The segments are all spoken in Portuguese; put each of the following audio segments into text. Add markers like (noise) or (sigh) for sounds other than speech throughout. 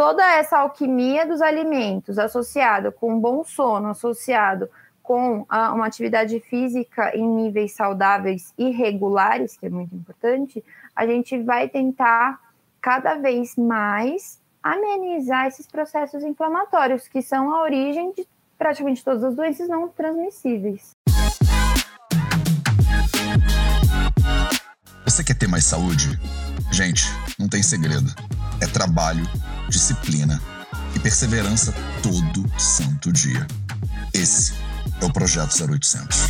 toda essa alquimia dos alimentos associado com um bom sono, associado com a, uma atividade física em níveis saudáveis e regulares, que é muito importante, a gente vai tentar cada vez mais amenizar esses processos inflamatórios, que são a origem de praticamente todas as doenças não transmissíveis. Você quer ter mais saúde? Gente, não tem segredo. É trabalho, disciplina e perseverança todo santo dia. Esse é o Projeto 0800.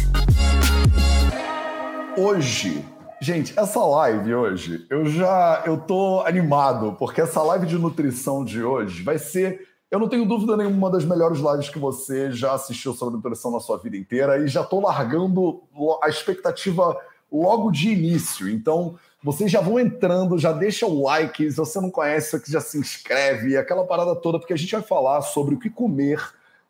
Hoje, gente, essa live hoje, eu já eu tô animado, porque essa live de nutrição de hoje vai ser, eu não tenho dúvida nenhuma das melhores lives que você já assistiu sobre nutrição na sua vida inteira e já tô largando a expectativa logo de início. Então, vocês já vão entrando, já deixa o like, se você não conhece, aqui já se inscreve, aquela parada toda, porque a gente vai falar sobre o que comer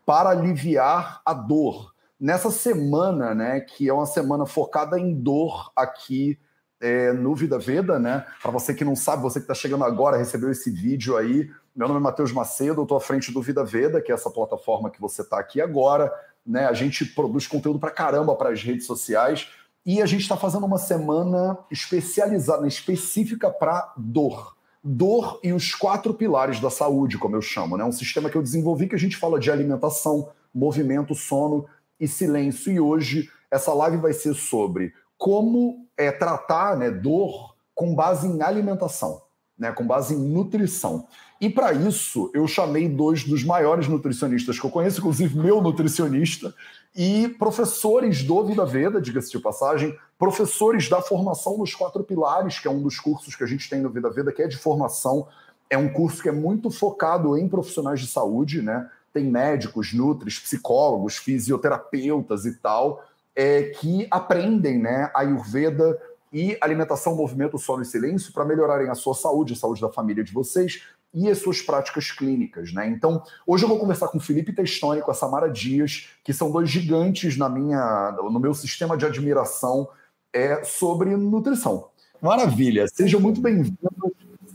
para aliviar a dor. Nessa semana, né, que é uma semana focada em dor aqui é, no Vida Veda, né? Para você que não sabe, você que está chegando agora, recebeu esse vídeo aí. Meu nome é Matheus Macedo, eu estou à frente do Vida Veda, que é essa plataforma que você está aqui agora. Né? A gente produz conteúdo para caramba para as redes sociais e a gente está fazendo uma semana especializada, específica para dor. Dor e os quatro pilares da saúde, como eu chamo, né? Um sistema que eu desenvolvi que a gente fala de alimentação, movimento, sono e silêncio. E hoje essa live vai ser sobre como é, tratar né, dor com base em alimentação, né, com base em nutrição. E para isso, eu chamei dois dos maiores nutricionistas que eu conheço, inclusive meu nutricionista, e professores do Vida Veda, diga-se de passagem, professores da formação nos quatro pilares, que é um dos cursos que a gente tem no Vida Veda, que é de formação. É um curso que é muito focado em profissionais de saúde, né? Tem médicos, nutris, psicólogos, fisioterapeutas e tal, é, que aprendem né, a Ayurveda e alimentação, movimento, sono e silêncio para melhorarem a sua saúde, a saúde da família de vocês, e as suas práticas clínicas, né? Então, hoje eu vou conversar com o Felipe Testoni, com a Samara Dias, que são dois gigantes na minha, no meu sistema de admiração é, sobre nutrição. Maravilha! Sejam muito bem-vindos,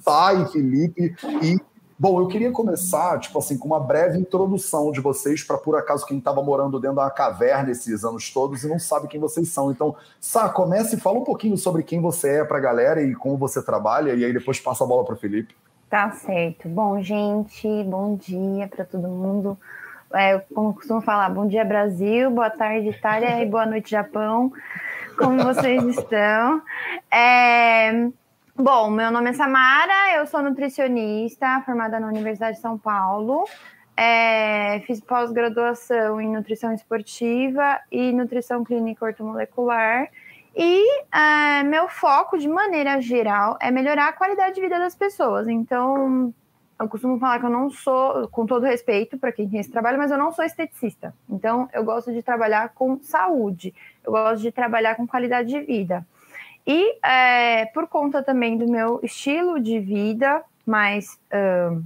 Sai, Felipe, e Bom, eu queria começar, tipo assim, com uma breve introdução de vocês para por acaso quem estava morando dentro da caverna esses anos todos e não sabe quem vocês são. Então, Sá, comece e fala um pouquinho sobre quem você é para a galera e como você trabalha e aí depois passa a bola para o Felipe. Tá certo. Bom, gente, bom dia para todo mundo. É, como costumo falar, bom dia Brasil, boa tarde Itália e boa noite Japão. Como vocês estão? É, bom, meu nome é Samara, eu sou nutricionista, formada na Universidade de São Paulo. É, fiz pós-graduação em nutrição esportiva e nutrição clínica ortomolecular. E é, meu foco, de maneira geral, é melhorar a qualidade de vida das pessoas. Então, eu costumo falar que eu não sou, com todo respeito para quem tem esse trabalho, mas eu não sou esteticista. Então, eu gosto de trabalhar com saúde, eu gosto de trabalhar com qualidade de vida. E é, por conta também do meu estilo de vida, mais, uh,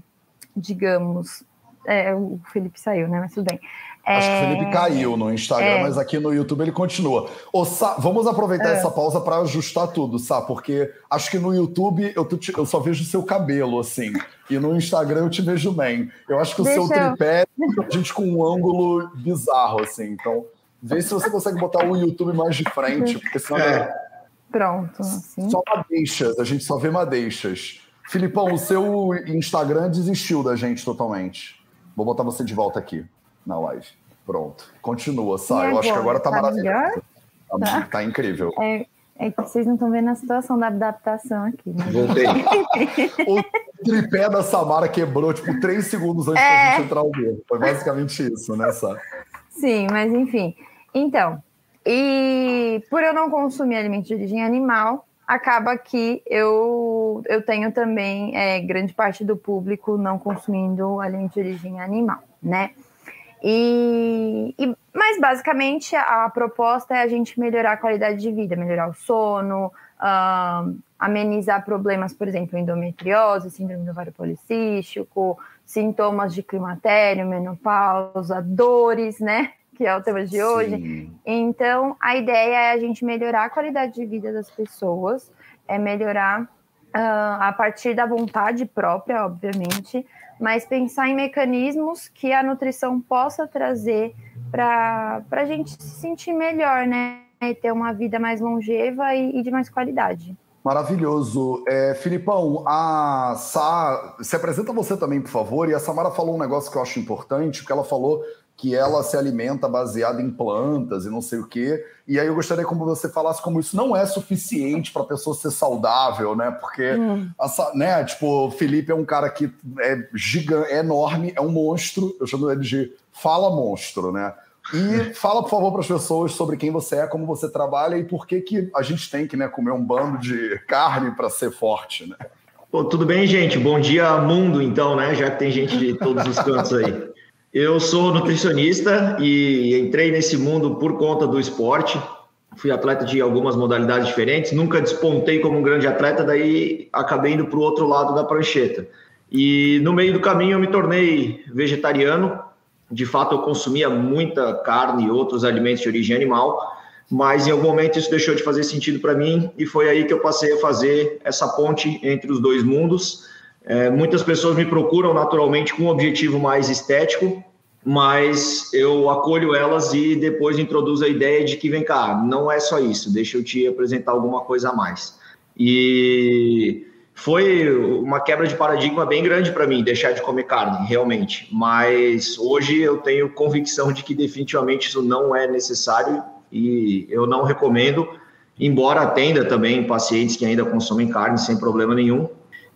digamos, é, o Felipe saiu, né? Mas tudo bem. Acho que o Felipe é. caiu no Instagram, é... mas aqui no YouTube ele continua. Ô, Sá, vamos aproveitar é. essa pausa para ajustar tudo, Sá, porque acho que no YouTube eu, te, eu só vejo seu cabelo, assim, e no Instagram eu te vejo bem. Eu acho que Deixa o seu eu... tripé a gente com um ângulo bizarro, assim. Então, vê se você consegue botar o YouTube mais de frente, porque senão. É. Pronto. Assim. Só madeixas, a gente só vê madeixas. Filipão, o seu Instagram desistiu da gente totalmente. Vou botar você de volta aqui na live. Pronto. Continua, sai. Eu acho que agora tá, tá maravilhoso. Tá, tá. tá, incrível. É, é, que vocês não estão vendo a situação da adaptação aqui. Né? Voltei. (laughs) o tripé da Samara quebrou, tipo, três segundos antes é... da gente entrar ao vivo. Foi basicamente isso, né, Sá? Sim, mas enfim. Então, e por eu não consumir alimentos de origem animal, acaba que eu, eu tenho também é, grande parte do público não consumindo alimentos de origem animal, né? E, e, mas basicamente a, a, proposta é a gente melhorar a qualidade de vida, melhorar o sono, uh, amenizar problemas, por exemplo, endometriose, síndrome do ovário policístico, sintomas de climatério, menopausa, dores, né? Que é o tema de hoje. Sim. Então, a ideia é a gente melhorar a qualidade de vida das pessoas, é melhorar uh, a partir da vontade própria, obviamente, mas pensar em mecanismos que a nutrição possa trazer para a gente se sentir melhor, né? E ter uma vida mais longeva e, e de mais qualidade. Maravilhoso. É, Filipão, a Sa... se apresenta você também, por favor. E a Samara falou um negócio que eu acho importante, porque ela falou que ela se alimenta baseada em plantas e não sei o quê. E aí eu gostaria que você falasse como isso não é suficiente para a pessoa ser saudável, né? Porque, hum. a, né, tipo, o Felipe é um cara que é gigante, é enorme, é um monstro. Eu chamo ele de fala monstro, né? E (laughs) fala, por favor, para as pessoas sobre quem você é, como você trabalha e por que, que a gente tem que né, comer um bando de (laughs) carne para ser forte, né? Pô, tudo bem, gente? Bom dia, mundo, então, né? Já que tem gente de todos os cantos aí. Eu sou nutricionista e entrei nesse mundo por conta do esporte. Fui atleta de algumas modalidades diferentes, nunca despontei como um grande atleta, daí acabei indo para o outro lado da prancheta. E no meio do caminho eu me tornei vegetariano. De fato, eu consumia muita carne e outros alimentos de origem animal, mas em algum momento isso deixou de fazer sentido para mim e foi aí que eu passei a fazer essa ponte entre os dois mundos é, muitas pessoas me procuram naturalmente com um objetivo mais estético, mas eu acolho elas e depois introduzo a ideia de que vem cá, não é só isso, deixa eu te apresentar alguma coisa a mais. E foi uma quebra de paradigma bem grande para mim deixar de comer carne, realmente. Mas hoje eu tenho convicção de que definitivamente isso não é necessário e eu não recomendo, embora atenda também pacientes que ainda consomem carne sem problema nenhum.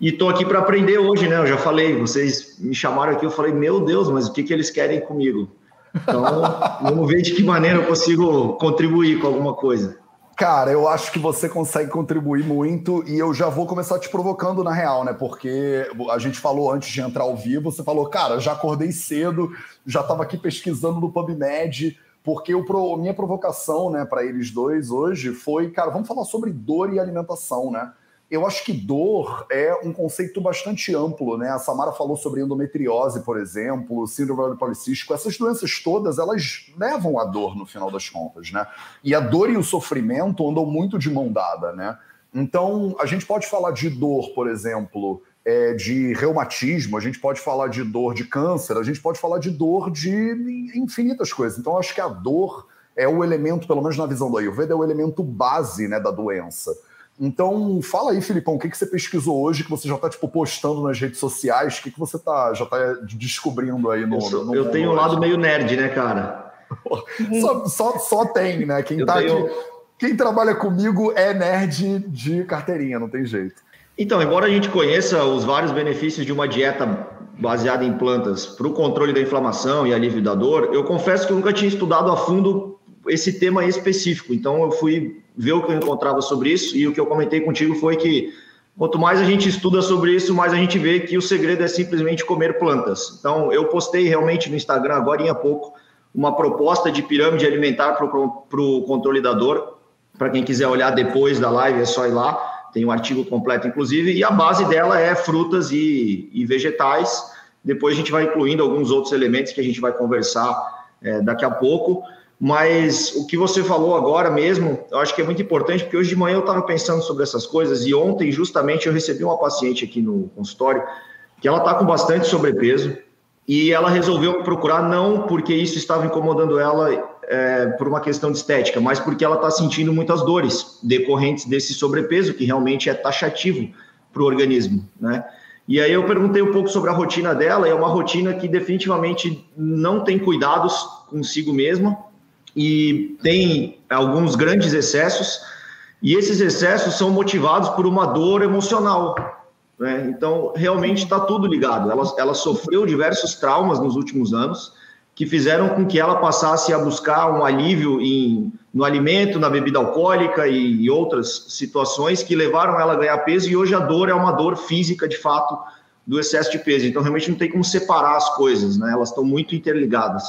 E estou aqui para aprender hoje, né? Eu já falei, vocês me chamaram aqui, eu falei, meu Deus, mas o que, que eles querem comigo? Então, (laughs) vamos ver de que maneira eu consigo contribuir com alguma coisa. Cara, eu acho que você consegue contribuir muito e eu já vou começar te provocando na real, né? Porque a gente falou antes de entrar ao vivo, você falou, cara, já acordei cedo, já estava aqui pesquisando no PubMed, porque o, minha provocação, né, para eles dois hoje foi, cara, vamos falar sobre dor e alimentação, né? Eu acho que dor é um conceito bastante amplo, né? A Samara falou sobre endometriose, por exemplo, síndrome policístico. Essas doenças todas, elas levam à dor no final das contas, né? E a dor e o sofrimento andam muito de mão dada, né? Então, a gente pode falar de dor, por exemplo, é, de reumatismo, a gente pode falar de dor de câncer, a gente pode falar de dor de infinitas coisas. Então, acho que a dor é o elemento, pelo menos na visão do Ayurveda, é o elemento base né, da doença. Então, fala aí, Filipão, o que, que você pesquisou hoje que você já está tipo, postando nas redes sociais? O que, que você tá, já está descobrindo aí no. Eu, sou, no eu tenho um lado meio nerd, né, cara? (laughs) só, só, só, tem, né? Quem, tá tenho... aqui, quem trabalha comigo é nerd de carteirinha, não tem jeito. Então, embora a gente conheça os vários benefícios de uma dieta baseada em plantas para o controle da inflamação e alívio da dor, eu confesso que eu nunca tinha estudado a fundo esse tema específico. Então, eu fui ver o que eu encontrava sobre isso e o que eu comentei contigo foi que quanto mais a gente estuda sobre isso, mais a gente vê que o segredo é simplesmente comer plantas. Então, eu postei realmente no Instagram agora há pouco uma proposta de pirâmide alimentar para o controle da dor. Para quem quiser olhar depois da live, é só ir lá. Tem um artigo completo, inclusive, e a base dela é frutas e, e vegetais. Depois a gente vai incluindo alguns outros elementos que a gente vai conversar é, daqui a pouco. Mas o que você falou agora mesmo, eu acho que é muito importante, porque hoje de manhã eu estava pensando sobre essas coisas e ontem, justamente, eu recebi uma paciente aqui no consultório que ela está com bastante sobrepeso e ela resolveu procurar não porque isso estava incomodando ela é, por uma questão de estética, mas porque ela está sentindo muitas dores decorrentes desse sobrepeso, que realmente é taxativo para o organismo, né? E aí eu perguntei um pouco sobre a rotina dela, é uma rotina que definitivamente não tem cuidados consigo mesma, e tem alguns grandes excessos, e esses excessos são motivados por uma dor emocional. Né? Então, realmente está tudo ligado. Ela, ela sofreu diversos traumas nos últimos anos que fizeram com que ela passasse a buscar um alívio em, no alimento, na bebida alcoólica e, e outras situações que levaram ela a ganhar peso, e hoje a dor é uma dor física, de fato, do excesso de peso. Então, realmente não tem como separar as coisas, né? elas estão muito interligadas.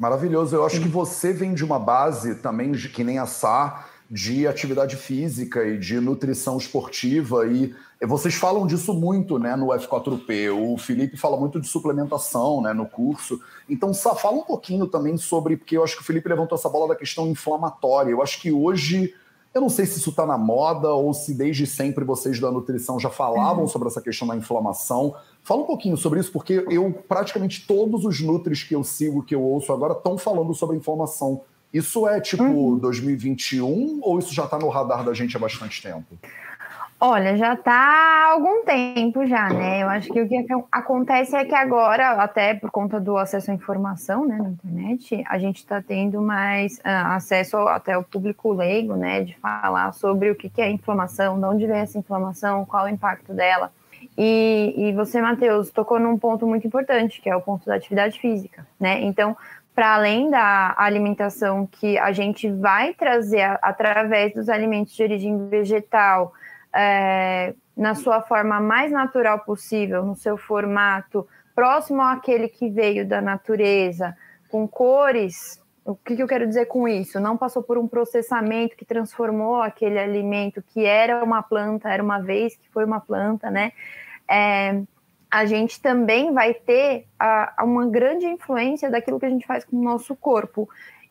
Maravilhoso. Eu acho que você vem de uma base também, de, que nem a Sá, de atividade física e de nutrição esportiva. E vocês falam disso muito né, no F4P. O Felipe fala muito de suplementação né, no curso. Então, Sá, fala um pouquinho também sobre, porque eu acho que o Felipe levantou essa bola da questão inflamatória. Eu acho que hoje Eu não sei se isso está na moda ou se desde sempre vocês da nutrição já falavam uhum. sobre essa questão da inflamação. Fala um pouquinho sobre isso, porque eu praticamente todos os nutris que eu sigo, que eu ouço agora, estão falando sobre inflamação. Isso é tipo uhum. 2021 ou isso já está no radar da gente há bastante tempo? Olha, já está há algum tempo já, né? Eu acho que o que acontece é que agora, até por conta do acesso à informação, né, na internet, a gente está tendo mais uh, acesso até o público leigo, né, de falar sobre o que, que é inflamação, de onde vem essa inflamação, qual o impacto dela. E, e você, Matheus, tocou num ponto muito importante, que é o ponto da atividade física, né? Então, para além da alimentação que a gente vai trazer através dos alimentos de origem vegetal, é, na sua forma mais natural possível, no seu formato próximo àquele que veio da natureza, com cores. O que, eu quero dizer com isso? Não passou por um processamento que transformou aquele alimento que era uma planta, era uma vez que foi uma planta, né? É, a gente também vai ter a, a uma grande influência daquilo que a gente faz com o nosso corpo.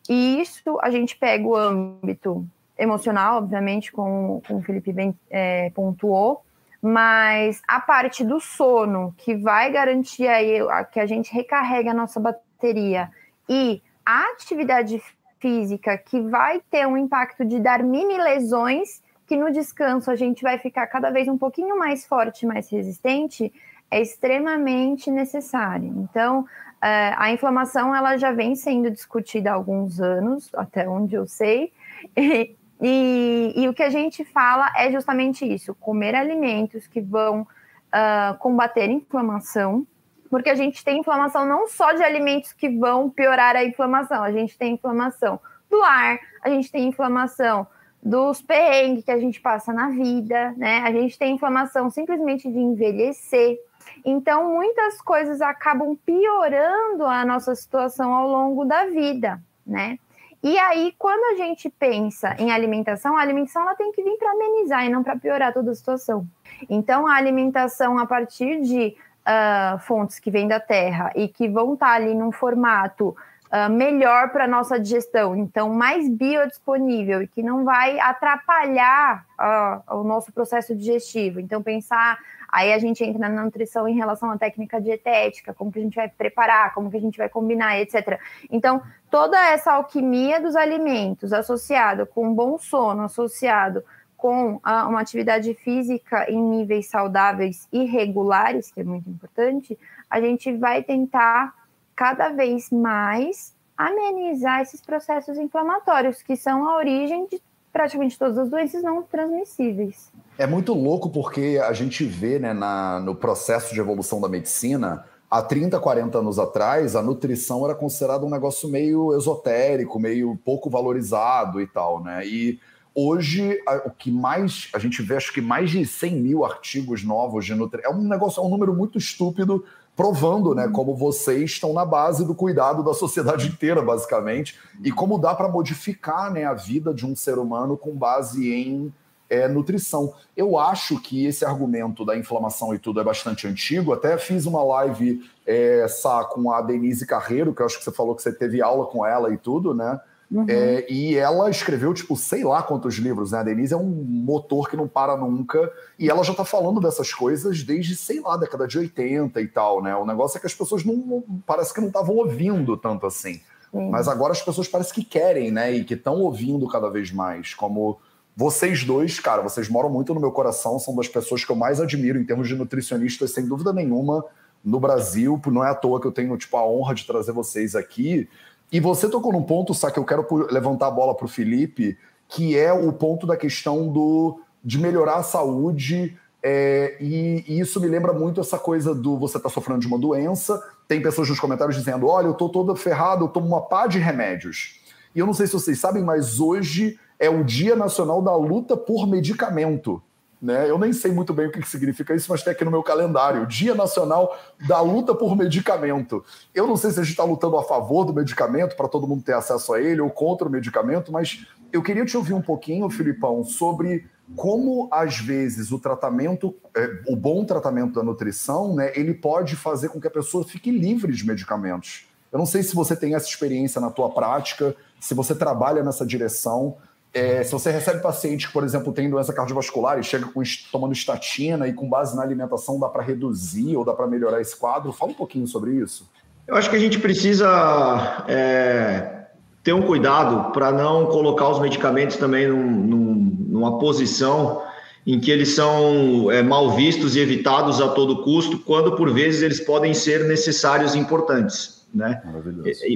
E isso a gente pega o âmbito emocional, obviamente, como, como o Felipe bem é, pontuou, mas a parte do sono, que vai garantir aí que a gente recarrega a nossa bateria, e a atividade física, que vai ter um impacto de dar mini lesões, que no descanso a gente vai ficar cada vez um pouquinho mais forte, mais resistente, é extremamente necessário. Então, é, a inflamação ela já vem sendo discutida há alguns anos, até onde eu sei, (laughs) e, o que a gente fala é justamente isso: comer alimentos que vão uh, combater inflamação, porque a gente tem inflamação não só de alimentos que vão piorar a inflamação, a gente tem inflamação do ar, a gente tem inflamação dos perrengues que a gente passa na vida, né? A gente tem inflamação simplesmente de envelhecer. Então, muitas coisas acabam piorando a nossa situação ao longo da vida, né? E aí, quando a gente pensa em alimentação, a alimentação ela tem que vir para amenizar e não para piorar toda a situação. Então, a alimentação a partir de uh, fontes que vêm da terra e que vão estar tá ali num formato uh, melhor para nossa digestão, então mais biodisponível e que não vai atrapalhar uh, o nosso processo digestivo. Então, pensar Aí a gente entra na nutrição em relação à técnica dietética, como que a gente vai preparar, como que a gente vai combinar, etc. Então, toda essa alquimia dos alimentos associado com um bom sono, associado com a, uma atividade física em níveis saudáveis e regulares, que é muito importante, a gente vai tentar cada vez mais amenizar esses processos inflamatórios, que são a origem de praticamente todas as doenças não transmissíveis. É muito louco porque a gente vê né, na, no processo de evolução da medicina, há 30, 40 anos atrás, a nutrição era considerada um negócio meio esotérico, meio pouco valorizado e tal, né? E hoje, o que mais, a gente vê, acho que mais de 100 mil artigos novos de nutrição, é um negócio, é um número muito estúpido, provando, né, como vocês estão na base do cuidado da sociedade (laughs) inteira, basicamente, e como dá para modificar, né, a vida de um ser humano com base em é, nutrição. Eu acho que esse argumento da inflamação e tudo é bastante antigo. Até fiz uma live é, com a Denise Carreiro, que eu acho que você falou que você teve aula com ela e tudo, né? Uhum. É, e ela escreveu, tipo, sei lá quantos livros, né? A Denise é um motor que não para nunca. E ela já tá falando dessas coisas desde, sei lá, década de 80 e tal, né? O negócio é que as pessoas não. Parece que não estavam ouvindo tanto assim. Mas agora as pessoas parecem que querem, né? E que estão ouvindo cada vez mais. Como vocês dois, cara, vocês moram muito no meu coração, são das pessoas que eu mais admiro em termos de nutricionistas, sem dúvida nenhuma, no Brasil. Não é à toa que eu tenho tipo, a honra de trazer vocês aqui. E você tocou num ponto, só que eu quero levantar a bola para o Felipe, que é o ponto da questão do, de melhorar a saúde. É, e, e, isso me lembra muito essa coisa do você estar tá sofrendo de uma doença. Tem pessoas nos comentários dizendo: olha, eu estou toda ferrado, eu tomo uma pá de remédios. E eu não sei se vocês sabem, mas hoje é o Dia Nacional da Luta por Medicamento. Né? Eu nem sei muito bem o que significa isso, mas tem aqui no meu calendário: Dia Nacional da Luta por Medicamento. Eu não sei se a gente está lutando a favor do medicamento para todo mundo ter acesso a ele ou contra o medicamento, mas eu queria te ouvir um pouquinho, Filipão, sobre como às vezes o tratamento, é, o bom tratamento da nutrição, né, ele pode fazer com que a pessoa fique livre de medicamentos. Eu não sei se você tem essa experiência na tua prática, se você trabalha nessa direção, É, se você recebe paciente que, por exemplo, tem doença cardiovascular e chega com, tomando estatina e com base na alimentação dá para reduzir ou dá para melhorar esse quadro, fala um pouquinho sobre isso. Eu acho que a gente precisa é, ter um cuidado para não colocar os medicamentos também num, num, numa posição em que eles são é, mal vistos e evitados a todo custo, quando por vezes eles podem ser necessários e importantes. Né?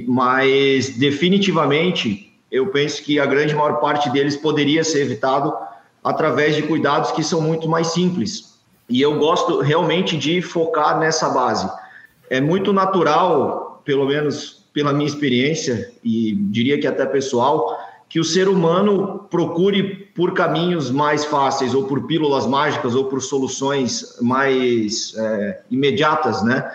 Mas definitivamente eu penso que a grande maior parte deles poderia ser evitado através de cuidados que são muito mais simples. E eu gosto realmente de focar nessa base. É muito natural, pelo menos pela minha experiência, e diria que até pessoal, que o ser humano procure por caminhos mais fáceis, ou por pílulas mágicas, ou por soluções mais é, imediatas, né?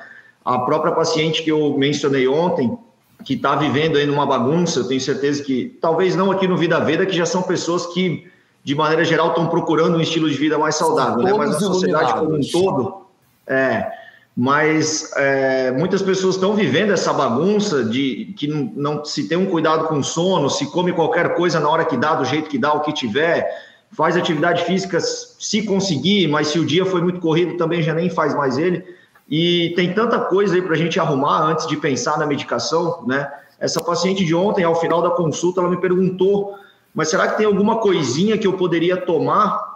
A própria paciente que eu mencionei ontem, que está vivendo aí numa bagunça, eu tenho certeza que, talvez não aqui no Vida Veda, que já são pessoas que, de maneira geral, estão procurando um estilo de vida mais saudável, né? mas na sociedade como um todo, é, mas é, muitas pessoas estão vivendo essa bagunça de que não, não, se tem um cuidado com o sono, se come qualquer coisa na hora que dá, do jeito que dá, o que tiver, faz atividade física se conseguir, mas se o dia foi muito corrido também já nem faz mais ele. E tem tanta coisa aí para a gente arrumar antes de pensar na medicação, né? Essa paciente de ontem, ao final da consulta, ela me perguntou: mas será que tem alguma coisinha que eu poderia tomar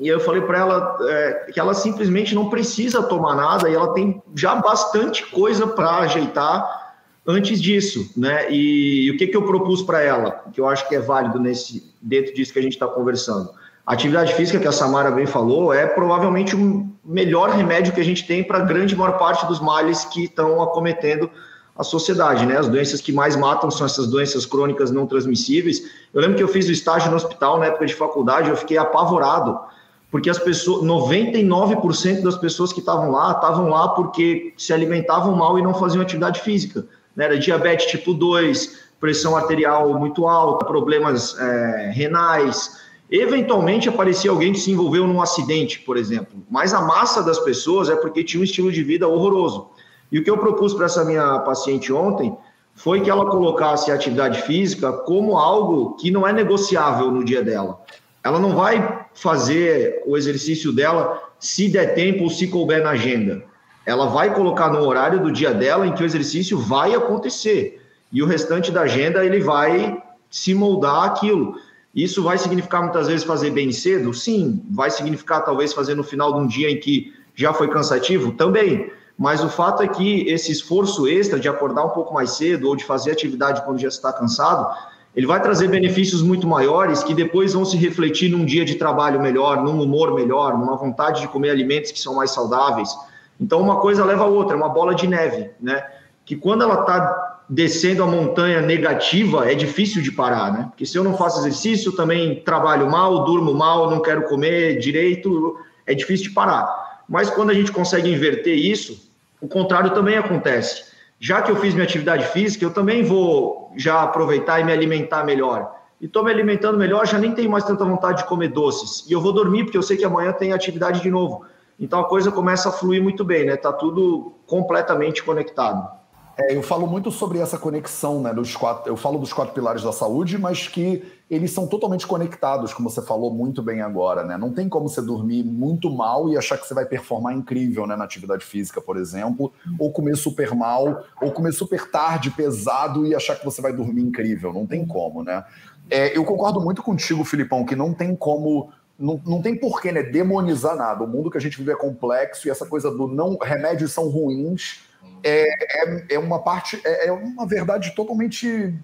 e eu falei para ela é, que ela simplesmente não precisa tomar nada e ela tem já bastante coisa para ajeitar antes disso, né? E, e o que, que eu propus para ela, que eu acho que é válido nesse dentro disso que a gente está conversando. A atividade física que a Samara bem falou é provavelmente o melhor remédio que a gente tem para a grande maior parte dos males que estão acometendo a sociedade, né? As doenças que mais matam são essas doenças crônicas não transmissíveis. Eu lembro que eu fiz o estágio no hospital na época de faculdade, eu fiquei apavorado porque as pessoas, 99% das pessoas que estavam lá, estavam lá porque se alimentavam mal e não faziam atividade física. Né? Era diabetes tipo 2, pressão arterial muito alta, problemas é, renais. Eventualmente aparecia alguém que se envolveu num acidente, por exemplo. Mas a massa das pessoas é porque tinha um estilo de vida horroroso. E o que eu propus para essa minha paciente ontem foi que ela colocasse a atividade física como algo que não é negociável no dia dela ela não vai fazer o exercício dela se der tempo ou se couber na agenda. Ela vai colocar no horário do dia dela em que o exercício vai acontecer. E o restante da agenda ele vai se moldar aquilo. Isso vai significar muitas vezes fazer bem cedo? Sim. Vai significar talvez fazer no final de um dia em que já foi cansativo? Também. Mas o fato é que esse esforço extra de acordar um pouco mais cedo ou de fazer atividade quando já está cansado, ele vai trazer benefícios muito maiores que depois vão se refletir num dia de trabalho melhor, num humor melhor, numa vontade de comer alimentos que são mais saudáveis. Então, uma coisa leva a outra, é uma bola de neve, né? Que quando ela está descendo a montanha negativa, é difícil de parar, né? Porque se eu não faço exercício, também trabalho mal, durmo mal, não quero comer direito, é difícil de parar. Mas quando a gente consegue inverter isso, o contrário também acontece já que eu fiz minha atividade física, eu também vou já aproveitar e me alimentar melhor. E estou me alimentando melhor, já nem tenho mais tanta vontade de comer doces. E eu vou dormir, porque eu sei que amanhã tem atividade de novo. Então a coisa começa a fluir muito bem, né? Tá tudo completamente conectado. É, eu falo muito sobre essa conexão, né? Dos quatro, eu falo dos quatro pilares da saúde, mas que eles são totalmente conectados, como você falou muito bem agora, né? Não tem como você dormir muito mal e achar que você vai performar incrível, né? Na atividade física, por exemplo, ou comer super mal, ou comer super tarde, pesado e achar que você vai dormir incrível. Não tem como, né? É, eu concordo muito contigo, Filipão, que não tem como não, não tem porquê né, demonizar nada. O mundo que a gente vive é complexo e essa coisa do não remédios são ruins é, é, é uma parte, é, é uma verdade totalmente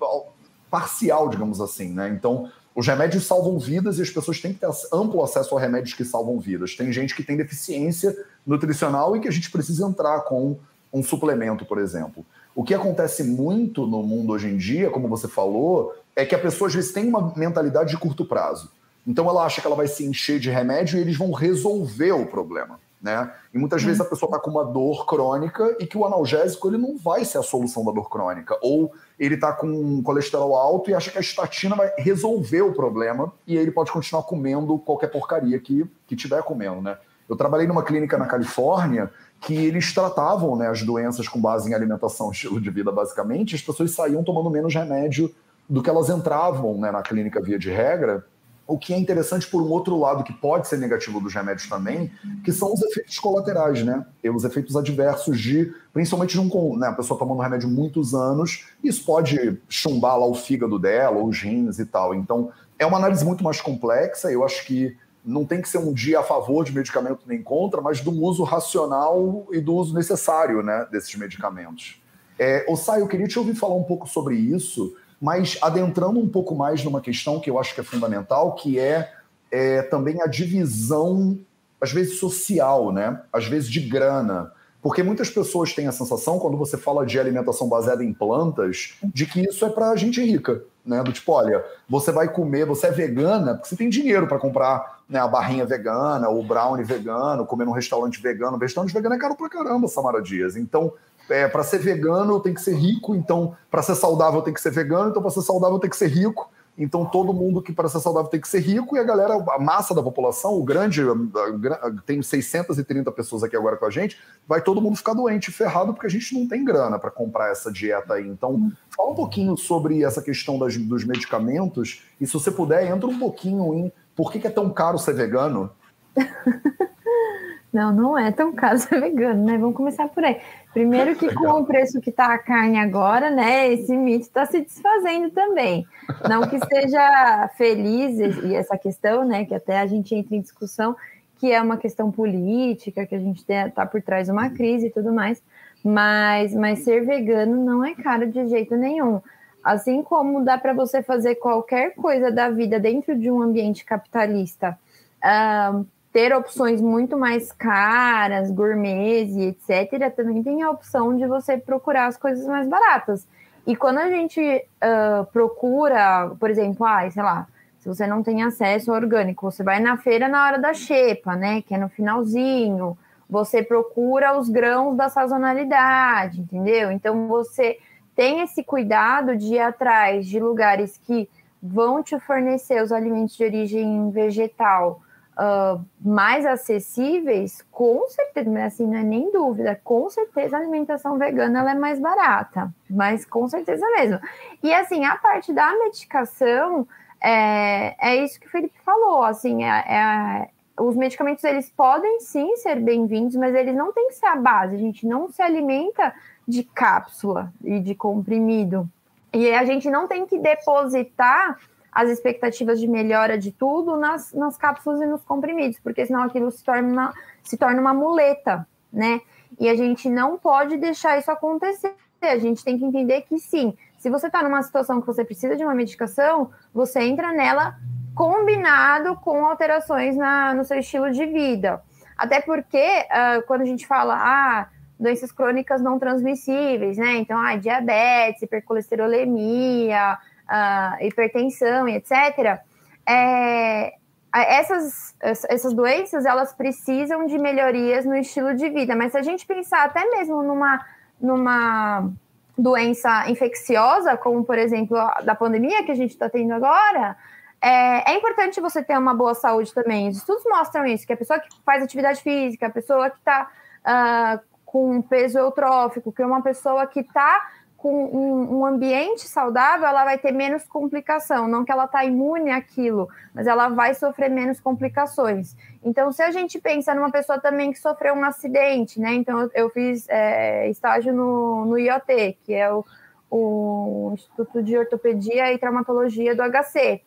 parcial, digamos assim, né? Então, os remédios salvam vidas e as pessoas têm que ter amplo acesso a remédios que salvam vidas. Tem gente que tem deficiência nutricional e que a gente precisa entrar com um suplemento, por exemplo. O que acontece muito no mundo hoje em dia, como você falou, é que a pessoa às vezes tem uma mentalidade de curto prazo. Então ela acha que ela vai se encher de remédio e eles vão resolver o problema. Né? E muitas vezes a uhum. pessoa está com uma dor crônica e que o analgésico ele não vai ser a solução da dor crônica. Ou ele está com um colesterol alto e acha que a estatina vai resolver o problema e aí ele pode continuar comendo qualquer porcaria que, que tiver comendo. Né? Eu trabalhei numa clínica na Califórnia que eles tratavam né, as doenças com base em alimentação, (laughs) estilo de vida, basicamente, e as pessoas saíam tomando menos remédio do que elas entravam né, na clínica via de regra, o que é interessante por um outro lado que pode ser negativo dos remédios também, que são os efeitos colaterais, né? E os efeitos adversos de, principalmente de um, né, a pessoa tomando remédio muitos anos, isso pode chumbar lá o fígado dela, ou os rins e tal. Então, é uma análise muito mais complexa, eu acho que não tem que ser um dia a favor de medicamento nem contra, mas do uso racional e do uso necessário né, desses medicamentos. É, Osai, eu queria te ouvir falar um pouco sobre isso, mas adentrando um pouco mais numa questão que eu acho que é fundamental, que é, é também a divisão, às vezes social, né? às vezes de grana. Porque muitas pessoas têm a sensação, quando você fala de alimentação baseada em plantas, de que isso é para gente rica. Né? Do tipo, olha, você vai comer, você é vegana, porque você tem dinheiro para comprar né, a barrinha vegana, o brownie vegano, comer num restaurante vegano. Restaurante vegano é caro pra caramba, Samara Dias. Então, é, para ser vegano eu tenho que ser rico, então para ser saudável eu tenho que ser vegano, então para ser saudável eu tenho que ser rico. Então todo mundo que para ser saudável tem que ser rico e a galera, a massa da população, o grande, tem 630 pessoas aqui agora com a gente, vai todo mundo ficar doente, ferrado, porque a gente não tem grana para comprar essa dieta aí. Então, fala um pouquinho sobre essa questão das, dos medicamentos e se você puder, entra um pouquinho em por que, que é tão caro ser vegano. (laughs) Não, não é tão caro (laughs) ser vegano, né? Vamos começar por aí. Primeiro que com o preço que está a carne agora, né? Esse mito está se desfazendo também. Não que seja feliz e essa questão, né? Que até a gente entra em discussão, que é uma questão política, que a gente está por trás de uma crise e tudo mais. Mas, mas ser vegano não é caro de jeito nenhum. Assim como dá para você fazer qualquer coisa da vida dentro de um ambiente capitalista. Uh, ter opções muito mais caras, gourmets e etc., também tem a opção de você procurar as coisas mais baratas. E quando a gente uh, procura, por exemplo, ah, sei lá, se você não tem acesso ao orgânico, você vai na feira na hora da xepa, né? Que é no finalzinho. Você procura os grãos da sazonalidade, entendeu? Então você tem esse cuidado de ir atrás de lugares que vão te fornecer os alimentos de origem vegetal uh, mais acessíveis, com certeza, assim, não é nem dúvida, com certeza a alimentação vegana ela é mais barata, mas com certeza mesmo. E assim, a parte da medicação, é, é isso que o Felipe falou, assim, é, é os medicamentos eles podem sim ser bem-vindos, mas eles não têm que ser a base. A gente não se alimenta de cápsula e de comprimido. E a gente não tem que depositar as expectativas de melhora de tudo nas, nas cápsulas e nos comprimidos, porque senão aquilo se torna, uma, se torna uma muleta, né? E a gente não pode deixar isso acontecer. A gente tem que entender que sim, se você está numa situação que você precisa de uma medicação, você entra nela combinado com alterações na, no seu estilo de vida. Até porque uh, quando a gente fala, ah, doenças crônicas não transmissíveis, né? Então, ah, diabetes, hipercolesterolemia, uh, hipertensão e etc., é, essas, essas doenças elas precisam de melhorias no estilo de vida. Mas se a gente pensar até mesmo numa, numa doença infecciosa, como por exemplo a da pandemia que a gente está tendo agora, é, é, importante você ter uma boa saúde também. Os estudos mostram isso, que a pessoa que faz atividade física, a pessoa que está uh, ah, com peso eutrófico, que é uma pessoa que está com um, um, ambiente saudável, ela vai ter menos complicação. Não que ela está imune àquilo, mas ela vai sofrer menos complicações. Então, se a gente pensa numa pessoa também que sofreu um acidente, né? Então, eu, eu fiz é, estágio no, no IOT, que é o, o Instituto de Ortopedia e Traumatologia do HC.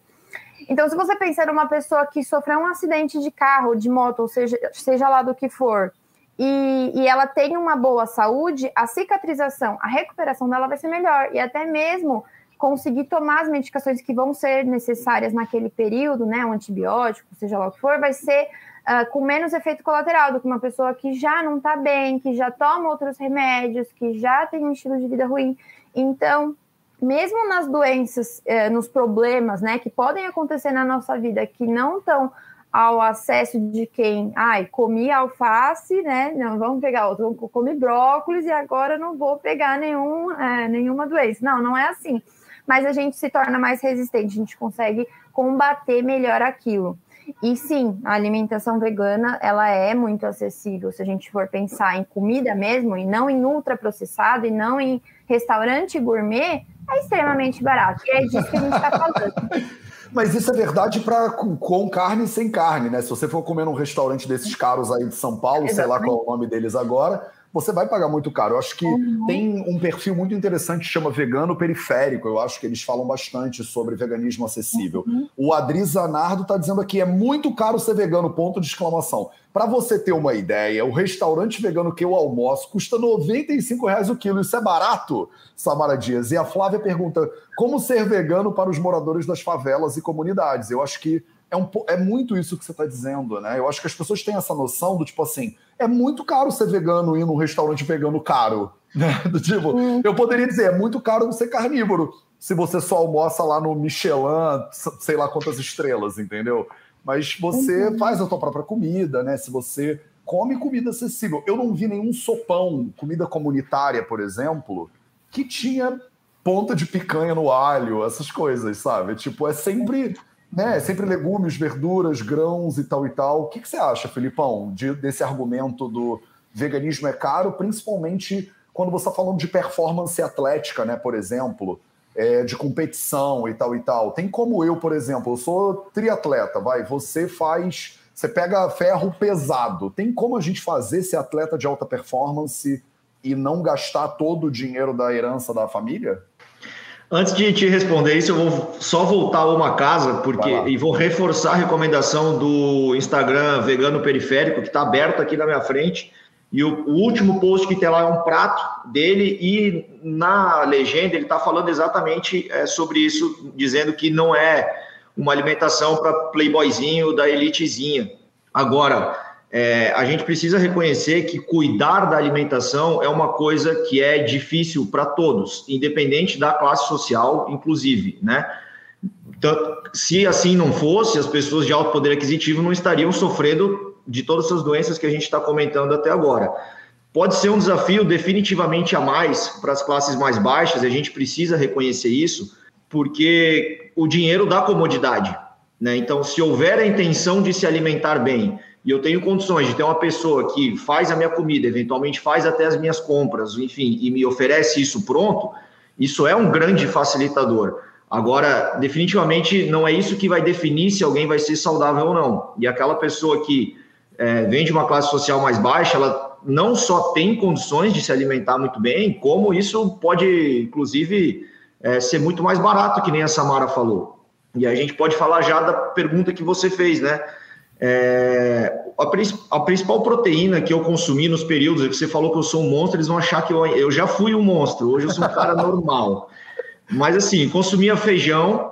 Então, se você pensar numa pessoa que sofreu um acidente de carro, de moto, ou seja, seja lá do que for, e, e, ela tem uma boa saúde, a cicatrização, a recuperação dela vai ser melhor. E até mesmo conseguir tomar as medicações que vão ser necessárias naquele período, né? Um antibiótico, seja lá o que for, vai ser uh, com menos efeito colateral do que uma pessoa que já não está bem, que já toma outros remédios, que já tem um estilo de vida ruim. Então, mesmo nas doenças, eh, nos problemas, né, que podem acontecer na nossa vida, que não estão ao acesso de quem, ai, comi alface, né? Não, vamos pegar outro, comi brócolis e agora não vou pegar nenhum, é, nenhuma doença. Não, não é assim. Mas a gente se torna mais resistente, a gente consegue combater melhor aquilo. E sim, a alimentação vegana, ela é muito acessível, se a gente for pensar em comida mesmo, e não em ultraprocessado, e não em restaurante gourmet, é extremamente barato. E é disso que a gente está falando. (laughs) Mas isso é verdade para com, carne e sem carne, né? Se você for comer num restaurante desses caros aí de São Paulo, Exatamente. sei lá qual é o nome deles agora, você vai pagar muito caro. Eu acho que uhum. tem um perfil muito interessante que chama Vegano Periférico. Eu acho que eles falam bastante sobre veganismo acessível. Uhum. O Adri Zanardo está dizendo aqui: é muito caro ser vegano, ponto de exclamação. Para você ter uma ideia, o restaurante vegano que eu almoço custa 95 reais o quilo. Isso é barato, Samara Dias. E a Flávia pergunta: como ser vegano para os moradores das favelas e comunidades? Eu acho que é, um, é muito isso que você está dizendo, né? Eu acho que as pessoas têm essa noção do tipo assim, é muito caro ser vegano ir num restaurante vegano caro. (laughs) Né? Do tipo, hum. eu poderia dizer, é muito caro ser carnívoro se você só almoça lá no Michelin, sei lá quantas estrelas, entendeu? Mas você uhum. faz a sua própria comida, né? Se você come comida acessível. Eu não vi nenhum sopão, comida comunitária, por exemplo, que tinha ponta de picanha no alho, essas coisas, sabe? Tipo, é sempre né? Sempre legumes, verduras, grãos e tal e tal. O que, que você acha, Felipão, de, desse argumento do veganismo é caro, principalmente quando você está falando de performance atlética, né? Por exemplo, é, de competição e tal e tal. Tem como eu, por exemplo, eu sou triatleta, vai, você faz. Você pega ferro pesado. Tem como a gente fazer ser atleta de alta performance e não gastar todo o dinheiro da herança da família? Antes de te responder isso, eu vou só voltar a uma casa, porque e vou reforçar a recomendação do Instagram Vegano Periférico, que está aberto aqui na minha frente. E o, o, último post que tem lá é um prato dele, e na legenda ele está falando exatamente é, sobre isso, dizendo que não é uma alimentação para playboyzinho da elitezinha. Agora, é, a gente precisa reconhecer que cuidar da alimentação é uma coisa que é difícil para todos, independente da classe social, inclusive, né? Então, se assim não fosse, as pessoas de alto poder aquisitivo não estariam sofrendo de todas essas doenças que a gente está comentando até agora. Pode ser um desafio definitivamente a mais para as classes mais baixas, a gente precisa reconhecer isso, porque o dinheiro dá comodidade. Né? Então, se houver a intenção de se alimentar bem, e eu tenho condições de ter uma pessoa que faz a minha comida, eventualmente faz até as minhas compras, enfim, e me oferece isso pronto, isso é um grande facilitador. Agora, definitivamente não é isso que vai definir se alguém vai ser saudável ou não. E aquela pessoa que é, vem de uma classe social mais baixa, ela não só tem condições de se alimentar muito bem, como isso pode, inclusive, é, ser muito mais barato, que nem a Samara falou. E a gente pode falar já da pergunta que você fez, né? É, a, a, principal proteína que eu consumi nos períodos que você falou que eu sou um monstro, eles vão achar que eu, eu já fui um monstro, hoje eu sou um cara (laughs) normal. Mas assim, consumia feijão,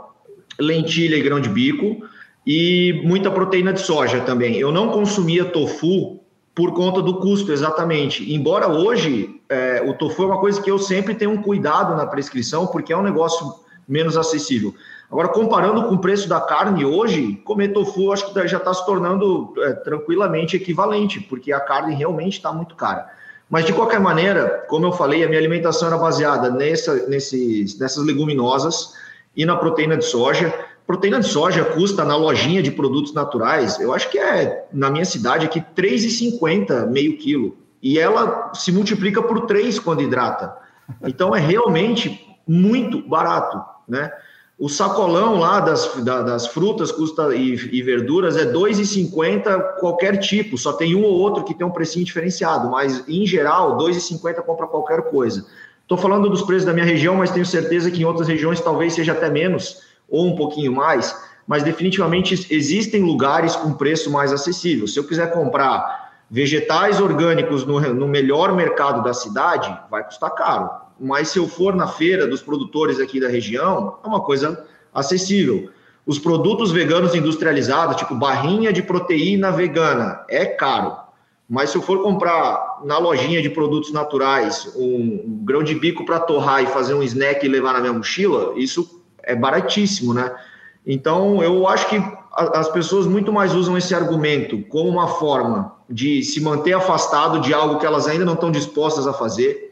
lentilha e grão de bico e muita proteína de soja também. Eu não consumia tofu por conta do custo, exatamente. Embora hoje é, o tofu é uma coisa que eu sempre tenho um cuidado na prescrição, porque é um negócio menos acessível. Agora, comparando com o preço da carne hoje, comer tofu acho que já está se tornando é, tranquilamente equivalente, porque a carne realmente está muito cara. Mas, de qualquer maneira, como eu falei, a minha alimentação era baseada nessa, nesses, nessas leguminosas e na proteína de soja. Proteína de soja custa na lojinha de produtos naturais, eu acho que é, na minha cidade aqui, R$ 3,50 meio quilo. E ela se multiplica por 3 quando hidrata. Então, é realmente muito barato, né? O sacolão lá das, da, das frutas custa e, e verduras é R$ 2,50 qualquer tipo, só tem um ou outro que tem um precinho diferenciado, mas em geral, R$ 2,50 compra qualquer coisa. Estou falando dos preços da minha região, mas tenho certeza que em outras regiões talvez seja até menos ou um pouquinho mais, mas definitivamente existem lugares com preço mais acessível. Se eu quiser comprar vegetais orgânicos no, no melhor mercado da cidade, vai custar caro mas se eu for na feira dos produtores aqui da região, é uma coisa acessível. Os produtos veganos industrializados, tipo barrinha de proteína vegana, é caro. Mas se eu for comprar na lojinha de produtos naturais um, grão de bico para torrar e fazer um snack e levar na minha mochila, isso é baratíssimo, né? Então, eu acho que as pessoas muito mais usam esse argumento como uma forma de se manter afastado de algo que elas ainda não estão dispostas a fazer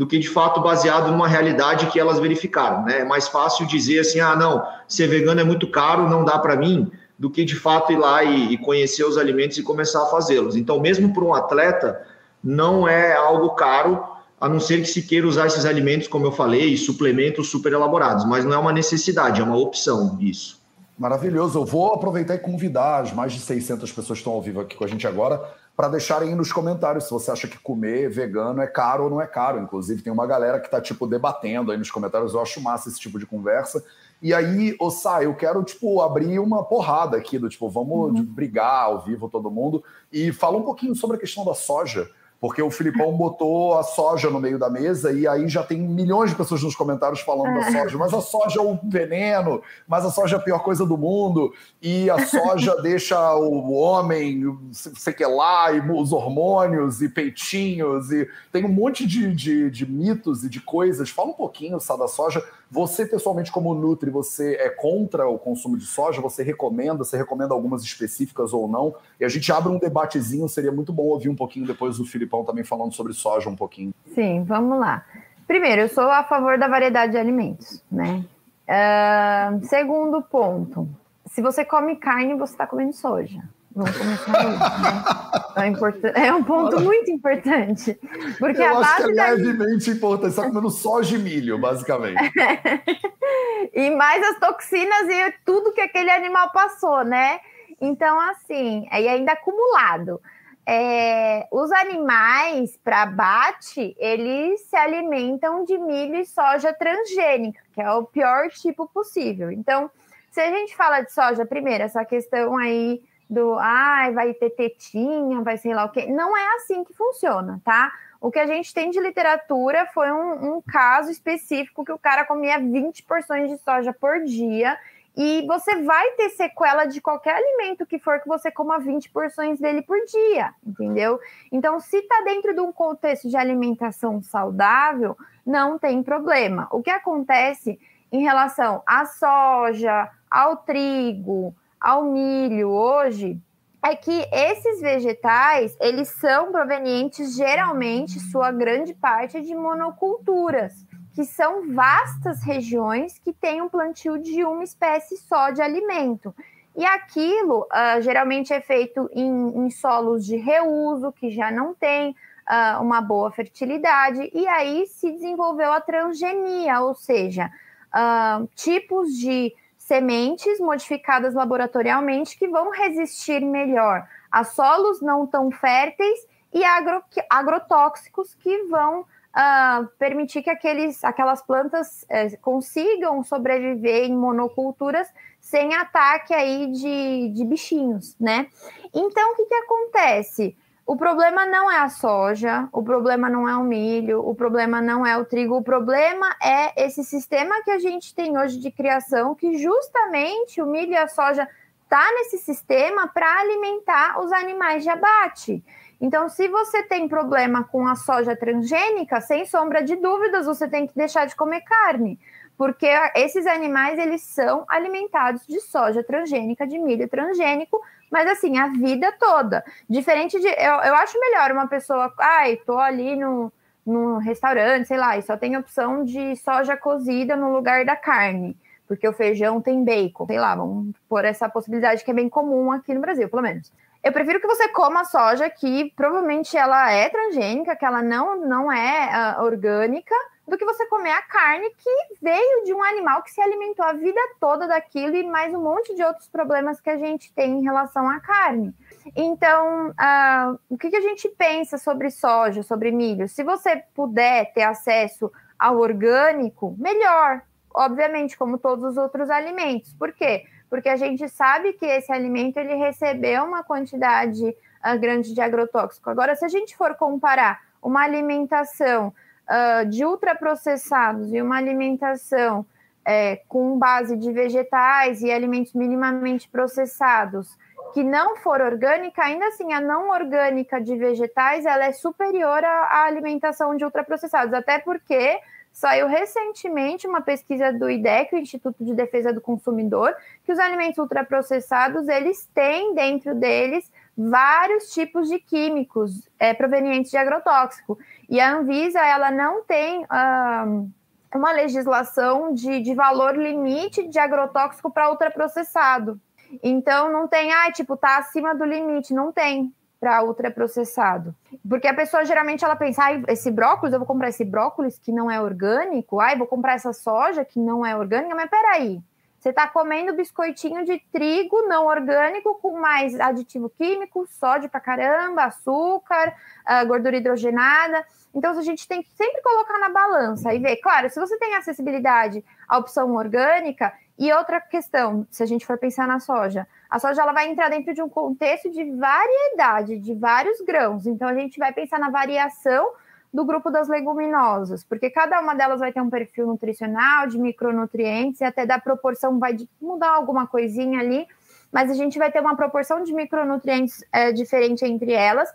do que de fato baseado numa realidade que elas verificaram. Né? É mais fácil dizer assim, ah, não, ser vegano é muito caro, não dá para mim, do que de fato ir lá e, e conhecer os alimentos e começar a fazê-los. Então, mesmo para um atleta, não é algo caro, a não ser que se queira usar esses alimentos, como eu falei, suplementos super elaborados, mas não é uma necessidade, é uma opção isso. Maravilhoso. Eu vou aproveitar e convidar as mais de 600 pessoas que estão ao vivo aqui com a gente agora para deixarem aí nos comentários se você acha que comer vegano é caro ou não é caro. Inclusive, tem uma galera que está tipo debatendo aí nos comentários. Eu acho massa esse tipo de conversa. E aí, Ossá, eu quero, tipo, abrir uma porrada aqui do tipo, vamos uhum. brigar ao vivo todo mundo. E fala um pouquinho sobre a questão da soja porque o Filipão botou a soja no meio da mesa e aí já tem milhões de pessoas nos comentários falando da é. soja. Mas a soja é um veneno, mas a soja é a pior coisa do mundo, e a soja (laughs) deixa o homem, sei que lá, e os hormônios, e peitinhos, e tem um monte de, de, de mitos e de coisas. Fala um pouquinho, Sá, da soja. Você, pessoalmente, como Nutri, você é contra o consumo de soja? Você recomenda? Você recomenda algumas específicas ou não? E a gente abre um debatezinho, seria muito bom ouvir um pouquinho depois o Filipão também falando sobre soja um pouquinho. Sim, vamos lá. Primeiro, eu sou a favor da variedade de alimentos, né? Uh, segundo ponto, se você come carne, você está comendo soja. Vamos começar né? É, é um ponto muito importante. Porque Eu a acho base que é levemente da... importante, só comendo soja e milho, basicamente. (laughs) e mais as toxinas e tudo que aquele animal passou, né? Então, assim, e ainda acumulado. É, os animais para abate, eles se alimentam de milho e soja transgênica, que é o pior tipo possível. Então, se a gente fala de soja, primeiro, essa questão aí do ai, vai ter tetinha, vai sei lá o quê. Não é assim que funciona, tá? O que a gente tem de literatura foi um, um, caso específico que o cara comia 20 porções de soja por dia. E você vai ter sequela de qualquer alimento que for que você coma 20 porções dele por dia, entendeu? Então, se tá dentro de um contexto de alimentação saudável, não tem problema. O que acontece em relação à soja, ao trigo, ao milho hoje é que esses vegetais, eles são provenientes geralmente, sua grande parte de monoculturas, que são vastas regiões que têm um plantio de uma espécie só de alimento. E aquilo uh, geralmente é feito em, em, solos de reuso, que já não tem uh, uma boa fertilidade, e aí se desenvolveu a transgenia, ou seja, uh, tipos de sementes modificadas laboratorialmente que vão resistir melhor a solos não tão férteis e agro, agrotóxicos que vão uh, permitir que aqueles, aquelas plantas uh, consigam sobreviver em monoculturas sem ataque aí de, de bichinhos, né? Então, o que, que acontece? O problema não é a soja, o problema não é o milho, o problema não é o trigo, o problema é esse sistema que a gente tem hoje de criação, que justamente o milho e a soja tá nesse sistema para alimentar os animais de abate. Então, se você tem problema com a soja transgênica, sem sombra de dúvidas, você tem que deixar de comer carne, porque esses animais eles são alimentados de soja transgênica, de milho transgênico, mas assim, a vida toda. Diferente de. Eu, eu acho melhor uma pessoa. Ai, tô ali no, no restaurante, sei lá, e só tem opção de soja cozida no lugar da carne, porque o feijão tem bacon, sei lá, vamos por essa possibilidade que é bem comum aqui no Brasil, pelo menos. Eu prefiro que você coma soja que provavelmente ela é transgênica, que ela não, não é uh, orgânica, do que você comer a carne que veio de um animal que se alimentou a vida toda daquilo e mais um monte de outros problemas que a gente tem em relação à carne. Então, uh, o que, que a gente pensa sobre soja, sobre milho? Se você puder ter acesso ao orgânico, melhor, obviamente, como todos os outros alimentos. Por quê? Porque a gente sabe que esse alimento ele recebeu uma quantidade uh, grande de agrotóxico. Agora, se a gente for comparar uma alimentação uh, de ultraprocessados e uma alimentação é, com base de vegetais e alimentos minimamente processados que não for orgânica, ainda assim a não orgânica de vegetais ela é superior à, alimentação de ultraprocessados, até porque saiu recentemente uma pesquisa do IDEC, o Instituto de Defesa do Consumidor, que os alimentos ultraprocessados eles têm dentro deles vários tipos de químicos é, provenientes de agrotóxico. E a Anvisa ela não tem um, uma legislação de, de valor limite de agrotóxico para ultraprocessado. Então não tem, ah, tipo, tá acima do limite, não tem. para ultraprocessado. Porque a pessoa geralmente ela pensa, ah, esse brócolis, eu vou comprar esse brócolis que não é orgânico, ai, vou comprar essa soja que não é orgânica, mas peraí, você está comendo biscoitinho de trigo não orgânico com mais aditivo químico, sódio pra caramba, açúcar, uh, gordura hidrogenada. Então, a gente tem que sempre colocar na balança e ver. Claro, se você tem acessibilidade à opção orgânica, e outra questão, se a gente for pensar na soja, a soja ela vai entrar dentro de um contexto de variedade, de vários grãos. Então, a gente vai pensar na variação do grupo das leguminosas, porque cada uma delas vai ter um perfil nutricional, de micronutrientes, e até da proporção vai mudar alguma coisinha ali, mas a gente vai ter uma proporção de micronutrientes é, diferente entre elas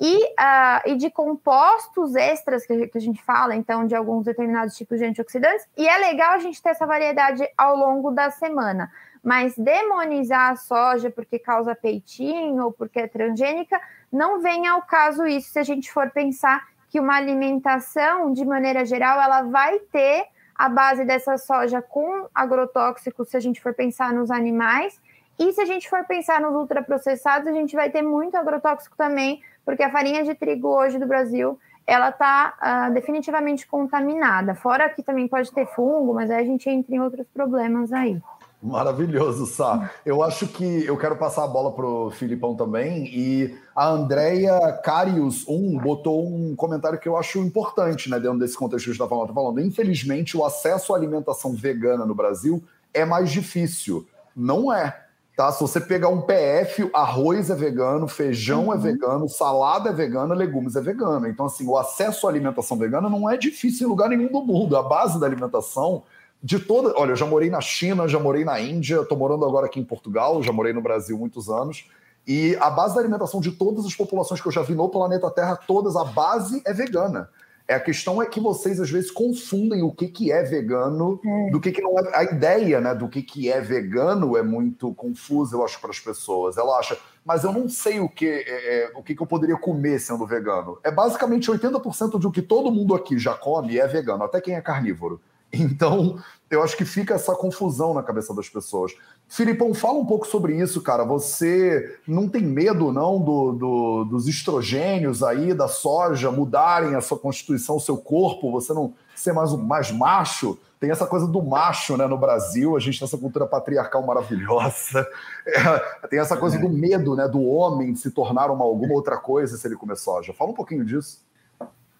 e, uh, e de compostos extras que, que a gente fala, então, de alguns determinados tipos de antioxidantes, e é legal a gente ter essa variedade ao longo da semana. Mas demonizar a soja porque causa peitinho ou porque é transgênica, não vem ao caso isso se a gente for pensar que uma alimentação, de maneira geral, ela vai ter a base dessa soja com agrotóxicos, se a gente for pensar nos animais, e se a gente for pensar nos ultraprocessados, a gente vai ter muito agrotóxico também, porque a farinha de trigo hoje do Brasil, ela está uh, ah, definitivamente contaminada. Fora que também pode ter fungo, mas aí a gente entra em outros problemas aí. Maravilhoso, Sá. Eu acho que eu quero passar a bola para o Filipão também. E a Andrea Carius 1 botou um comentário que eu acho importante, né, dentro desse contexto que a gente está falando. Tá falando. Infelizmente, o acesso à alimentação vegana no Brasil é mais difícil. Não é. Tá? Se você pegar um PF, arroz é vegano, feijão é uhum. é vegano, salada é vegana, legumes é vegano. Então, assim, o acesso à alimentação vegana não é difícil em lugar nenhum do mundo. A base da alimentação de toda. Olha, eu já morei na China, já morei na Índia, estou morando agora aqui em Portugal, já morei no Brasil muitos anos. E a base da alimentação de todas as populações que eu já vi no planeta Terra, todas, a base é vegana. É, a questão é que vocês às vezes confundem o que, que é vegano é. do que, que não é. A ideia né, do que, que é vegano é muito confusa, eu acho, para as pessoas. Ela acha, mas eu não sei o que, é, é o que, que eu poderia comer sendo vegano. É basicamente 80% do que todo mundo aqui já come é vegano, até quem é carnívoro. Então, eu acho que fica essa confusão na cabeça das pessoas. Filipão, fala um pouco sobre isso, cara. Você não tem medo, não, do, do, dos estrogênios aí, da soja, mudarem a sua constituição, o seu corpo, você não ser mais, mais macho? Tem essa coisa do macho, né, no Brasil, a gente tem essa cultura patriarcal maravilhosa. (laughs) É, tem essa coisa do medo, né, do homem se tornar uma alguma outra coisa se ele comer soja. Fala um pouquinho disso.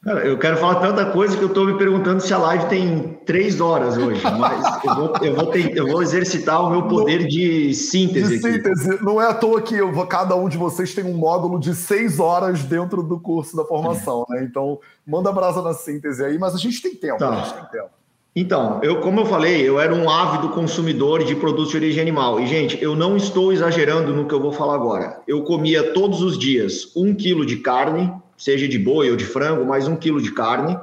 Cara, eu quero falar tanta coisa que eu estou me perguntando se a live tem três horas hoje, mas eu vou, eu vou, ter, eu vou exercitar o meu poder de síntese. De síntese. Aqui. Não é à toa que cada um de vocês tem um módulo de seis horas dentro do curso da formação, né? Então, manda brasa na síntese aí, mas a gente tem tempo, tá. a gente tem tempo. Então, eu, como eu falei, eu era um ávido consumidor de produtos de origem animal. E, gente, eu não estou exagerando no que eu vou falar agora. Eu comia todos os dias um quilo de carne, seja de boi ou de frango, mais um quilo de carne,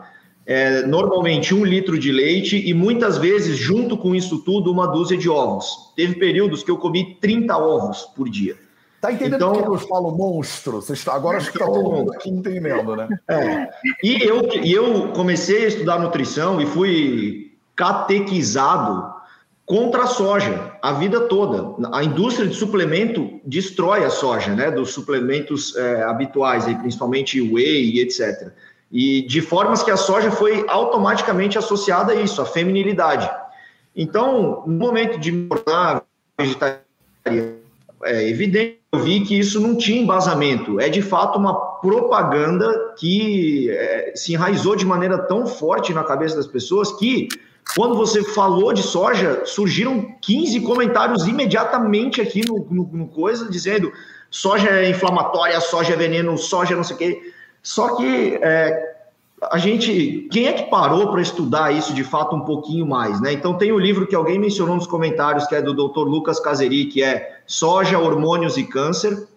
é, normalmente um litro de leite e muitas vezes, junto com isso tudo, uma dúzia de ovos. Teve períodos que eu comi 30 ovos por dia. Tá entendendo então, que eu falo monstro? Agora acho que tá todo mundo aqui entendendo, né? É. E, eu, e eu comecei a estudar nutrição e fui catequizado contra a soja a vida toda. A indústria de suplemento destrói a soja, né? Dos suplementos é, habituais, aí, principalmente whey e etc. E de formas que a soja foi automaticamente associada a isso, a feminilidade. Então, no momento de me vegetariano, é evidente, eu vi que isso não tinha embasamento. É de fato uma propaganda que é, se enraizou de maneira tão forte na cabeça das pessoas que quando você falou de soja, surgiram 15 comentários imediatamente aqui no, no, no coisa, dizendo soja é inflamatória, soja é veneno, soja não sei o quê. Só que é, a gente, quem é que parou para estudar isso de fato um pouquinho mais, né? Então tem o livro que alguém mencionou nos comentários, que é do Dr. Lucas Caseri, que é Soja, Hormônios e Câncer,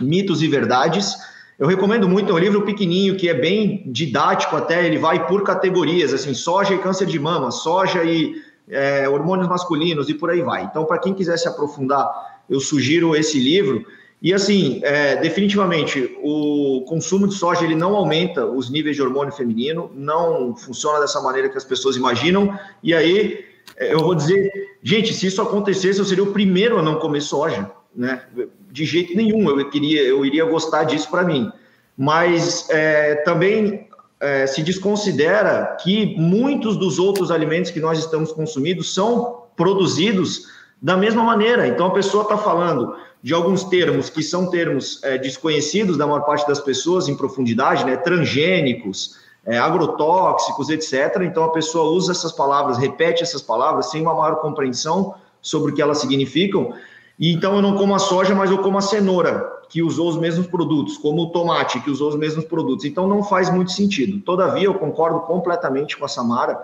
Mitos e Verdades. Eu recomendo muito, é um livro pequenininho que é bem didático até, ele vai por categorias, assim, soja e câncer de mama, soja e é, hormônios masculinos e por aí vai. Então, para quem quiser se aprofundar, eu sugiro esse livro. E assim, é, definitivamente, o consumo de soja ele não aumenta os níveis de hormônio feminino, não funciona dessa maneira que as pessoas imaginam. E aí, é, eu vou dizer, gente, se isso acontecesse, eu seria o primeiro a não comer soja, né? De jeito nenhum eu queria, eu iria gostar disso para mim. Mas é, também é, se desconsidera que muitos dos outros alimentos que nós estamos consumindo são produzidos da mesma maneira. Então a pessoa está falando de alguns termos que são termos é, desconhecidos da maior parte das pessoas em profundidade, né? Transgênicos, é, agrotóxicos, etc. Então a pessoa usa essas palavras, repete essas palavras sem uma maior compreensão sobre o que elas significam. E então eu não como a soja, mas eu como a cenoura, que usou os mesmos produtos, como o tomate, que usou os mesmos produtos. Então não faz muito sentido. Todavia, eu concordo completamente com a Samara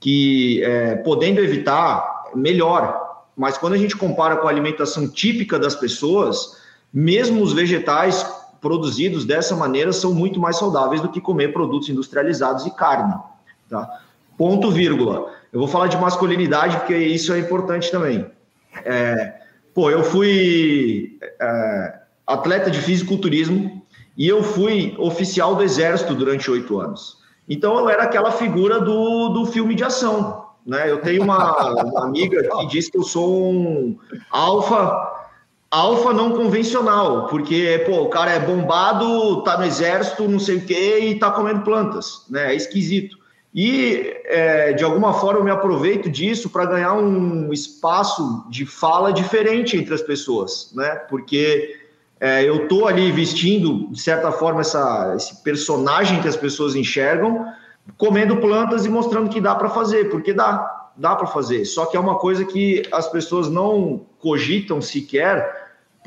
que é, podendo evitar, melhor mas quando a gente compara com a alimentação típica das pessoas, mesmo os vegetais produzidos dessa maneira são muito mais saudáveis do que comer produtos industrializados e carne. Tá? Ponto vírgula. Eu vou falar de masculinidade porque isso é importante também. É, pô, eu fui é, atleta de fisiculturismo e eu fui oficial do exército durante oito anos. Então eu era aquela figura do, do filme de ação. Né? Eu tenho uma, uma amiga que diz que eu sou um alfa alfa não convencional, porque pô, o cara é bombado, tá no exército, não sei o quê, e tá comendo plantas, né? É esquisito. E é, de alguma forma eu me aproveito disso para ganhar um espaço de fala diferente entre as pessoas, né? Porque é, eu tô ali vestindo, de certa forma, essa, esse personagem que as pessoas enxergam, comendo plantas e mostrando que dá para fazer, porque dá, dá para fazer. Só que é uma coisa que as pessoas não cogitam sequer,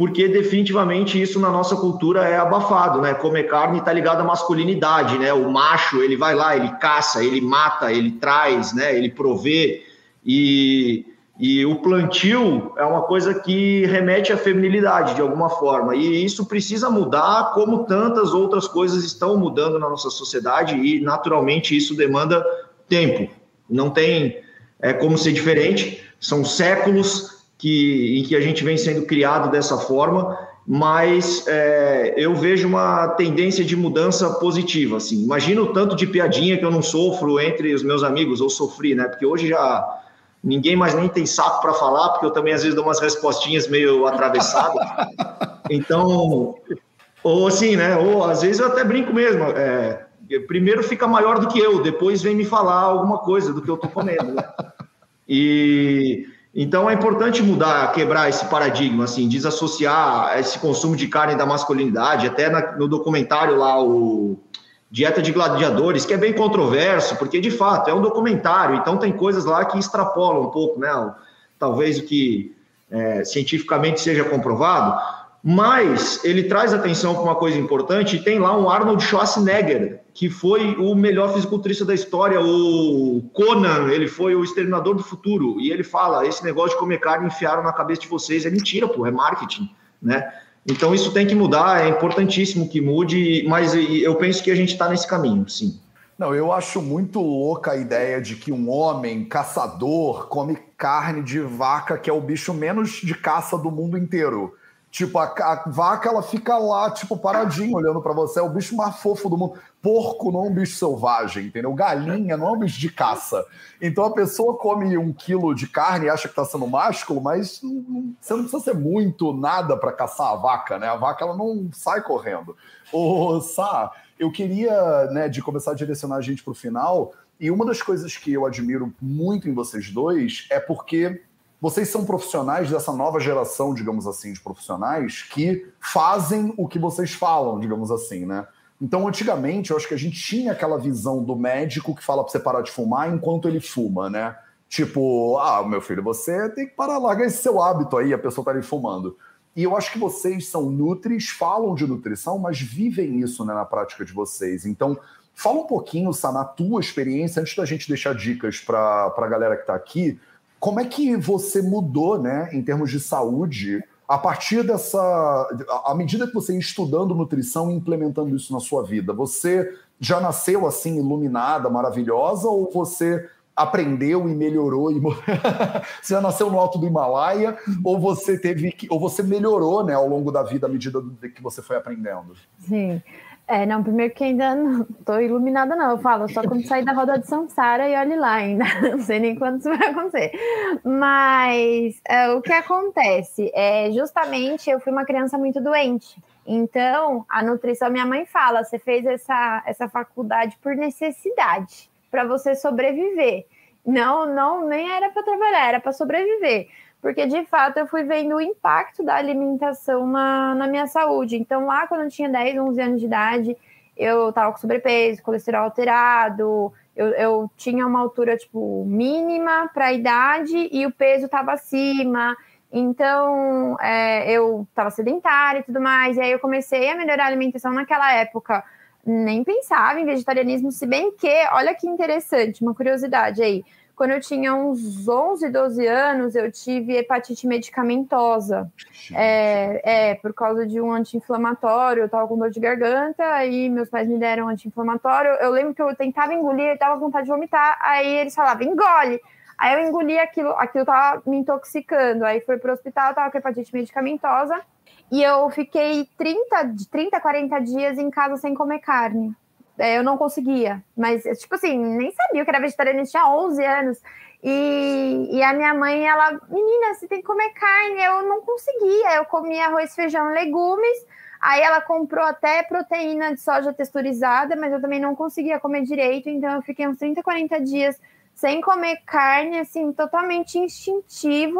porque definitivamente isso na nossa cultura é abafado, né? Comer carne está ligado à masculinidade, né? O macho, ele vai lá, ele caça, ele mata, ele traz, né? Ele provê e e o plantio é uma coisa que remete à feminilidade de alguma forma, e isso precisa mudar, como tantas outras coisas estão mudando na nossa sociedade, e naturalmente isso demanda tempo. Não tem é, como ser diferente, são séculos que, em que a gente vem sendo criado dessa forma, mas é, eu vejo uma tendência de mudança positiva. Assim. Imagina o tanto de piadinha que eu não sofro entre os meus amigos, ou sofri, né? Porque hoje já ninguém mais nem tem saco para falar, porque eu também às vezes dou umas respostinhas meio atravessadas. (laughs) Então, ou assim, né? Ou às vezes eu até brinco mesmo. É, primeiro fica maior do que eu, depois vem me falar alguma coisa do que eu estou comendo. Né? E então é importante mudar, quebrar esse paradigma, assim, desassociar esse consumo de carne da masculinidade. Até na, no documentário lá, o Dieta de Gladiadores, que é bem controverso, porque de fato é um documentário, então tem coisas lá que extrapolam um pouco, né? Talvez o que é, cientificamente seja comprovado, mas ele traz atenção para uma coisa importante, tem lá um Arnold Schwarzenegger, que foi o melhor fisiculturista da história, o Conan, ele foi o exterminador do futuro, e ele fala, esse negócio de comer carne enfiaram na cabeça de vocês, é mentira, pô, é marketing, né? Então isso tem que mudar, é importantíssimo que mude, mas eu penso que a gente está nesse caminho, sim. Não, eu acho muito louca a ideia de que um homem caçador come carne de vaca, que é o bicho menos de caça do mundo inteiro. Tipo, a, a vaca ela fica lá, tipo, paradinha, olhando para você. É o bicho mais fofo do mundo. Porco não é um bicho selvagem, entendeu? Galinha não é um bicho de caça. Então a pessoa come um quilo de carne e acha que está sendo másculo, mas você não precisa ser muito nada para caçar a vaca, né? A vaca ela não sai correndo. Ô, Sá, eu queria, né, de começar a direcionar a gente para o final. E uma das coisas que eu admiro muito em vocês dois é porque vocês são profissionais dessa nova geração, digamos assim, de profissionais que fazem o que vocês falam, digamos assim, né? Então, antigamente, eu acho que a gente tinha aquela visão do médico que fala para você parar de fumar enquanto ele fuma, né? Tipo, ah, meu filho, você tem que parar, larga esse seu hábito aí, a pessoa tá ali fumando. E eu acho que vocês são nutris, falam de nutrição, mas vivem isso né, na prática de vocês. Então, fala um pouquinho, Sá, na tua experiência, antes da gente deixar dicas para a galera que está aqui, como é que você mudou, né, em termos de saúde, a partir dessa. À medida que você ia estudando nutrição e implementando isso na sua vida? Você já nasceu assim, iluminada, maravilhosa, ou você aprendeu e melhorou e (laughs) você já nasceu no alto do Himalaia ou você teve que, ou você melhorou né ao longo da vida à medida que você foi aprendendo sim É, não, primeiro que ainda não (laughs) tô iluminada, não. Eu falo só quando sair da roda de Samsara e olhe lá ainda. (laughs) Não sei nem quando isso vai acontecer. Mas é, o que acontece é justamente eu fui uma criança muito doente. Então, a nutrição, minha mãe fala, você fez essa, essa faculdade por necessidade, para você sobreviver. Não, não, nem era para trabalhar, era para sobreviver porque de fato eu fui vendo o impacto da alimentação na, na minha saúde. Então, lá quando eu tinha 10, 11 anos de idade, eu estava com sobrepeso, colesterol alterado, eu, eu tinha uma altura tipo mínima para a idade e o peso estava acima. Então, é, eu estava sedentária e tudo mais. E aí eu comecei a melhorar a alimentação naquela época. Nem pensava em vegetarianismo, se bem que, olha que interessante, uma curiosidade aí. Quando eu tinha uns 11, 12 anos, eu tive hepatite medicamentosa. É, é, por causa de um anti-inflamatório. Eu tava com dor de garganta, aí meus pais me deram um anti-inflamatório. Eu lembro que eu tentava engolir, tava com vontade de vomitar. Aí eles falavam, engole. Aí eu engoli aquilo, aquilo tava me intoxicando. Aí fui pro hospital, tava com hepatite medicamentosa. E eu fiquei 30, 30, 40 dias em casa sem comer carne. É, eu não conseguia. Mas, tipo assim, nem sabia que era vegetariana, tinha 11 anos. E, e a minha mãe, ela, menina, você tem que comer carne. Eu não conseguia. Eu comia arroz, feijão, legumes. Aí ela comprou até proteína de soja texturizada, mas eu também não conseguia comer direito. Então eu fiquei uns 30, 40 dias sem comer carne, assim, totalmente instintivo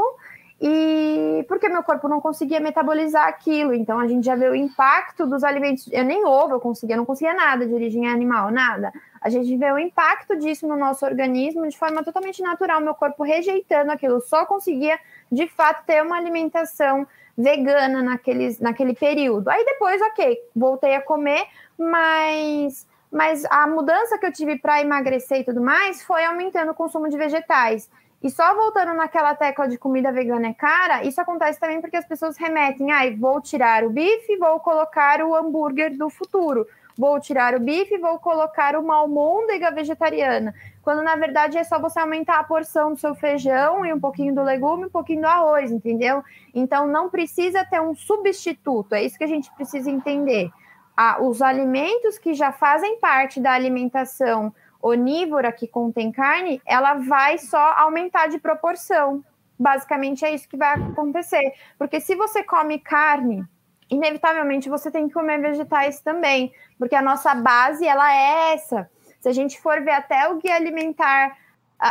e porque meu corpo não conseguia metabolizar aquilo. Então a gente já vê o impacto dos alimentos. Eu nem ovo eu conseguia, não conseguia nada de origem animal, nada. A gente vê o impacto disso no nosso organismo de forma totalmente natural, meu corpo rejeitando aquilo. Eu só conseguia, de fato, ter uma alimentação vegana naqueles, naquele período. Aí depois, ok, voltei a comer, mas mas a mudança que eu tive para emagrecer e tudo mais foi aumentando o consumo de vegetais. E só voltando naquela tecla de comida vegana é cara, isso acontece também porque as pessoas remetem, ai, ah, vou tirar o bife, vou colocar o hambúrguer do futuro. Vou tirar o bife, vou colocar uma almôndega vegetariana. Quando na verdade é só você aumentar a porção do seu feijão e um pouquinho do legume, um pouquinho do arroz, entendeu? Então não precisa ter um substituto, é isso que a gente precisa entender. Ah, os alimentos que já fazem parte da alimentação onívora que contém carne, ela vai só aumentar de proporção. Basicamente é isso que vai acontecer. Porque se você come carne, inevitavelmente você tem que comer vegetais também, porque a nossa base ela é essa. Se a gente for ver até o guia alimentar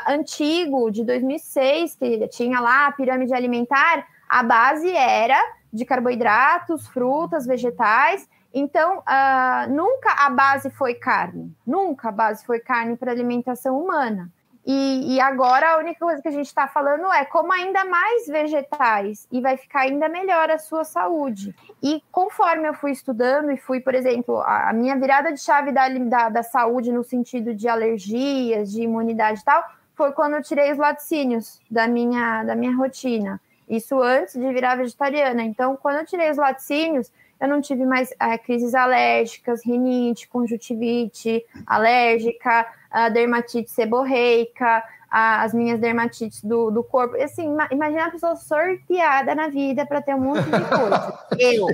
antigo de 2006, que tinha lá a pirâmide alimentar, a base era de carboidratos, frutas, vegetais então, uh, nunca a base foi carne, nunca a base foi carne para alimentação humana. E, e, agora a única coisa que a gente está falando é como ainda mais vegetais e vai ficar ainda melhor a sua saúde. E conforme eu fui estudando e fui, por exemplo, a, minha virada de chave da, da, da, saúde no sentido de alergias, de imunidade e tal, foi quando eu tirei os laticínios da minha, da minha rotina. Isso antes de virar vegetariana. Então, quando eu tirei os laticínios, eu não tive mais é, crises alérgicas, rinite, conjuntivite alérgica, a dermatite seborreica, a, as minhas dermatites do, do corpo. E, assim, imagina a pessoa sorteada na vida para ter um monte de coisa. (laughs) eu.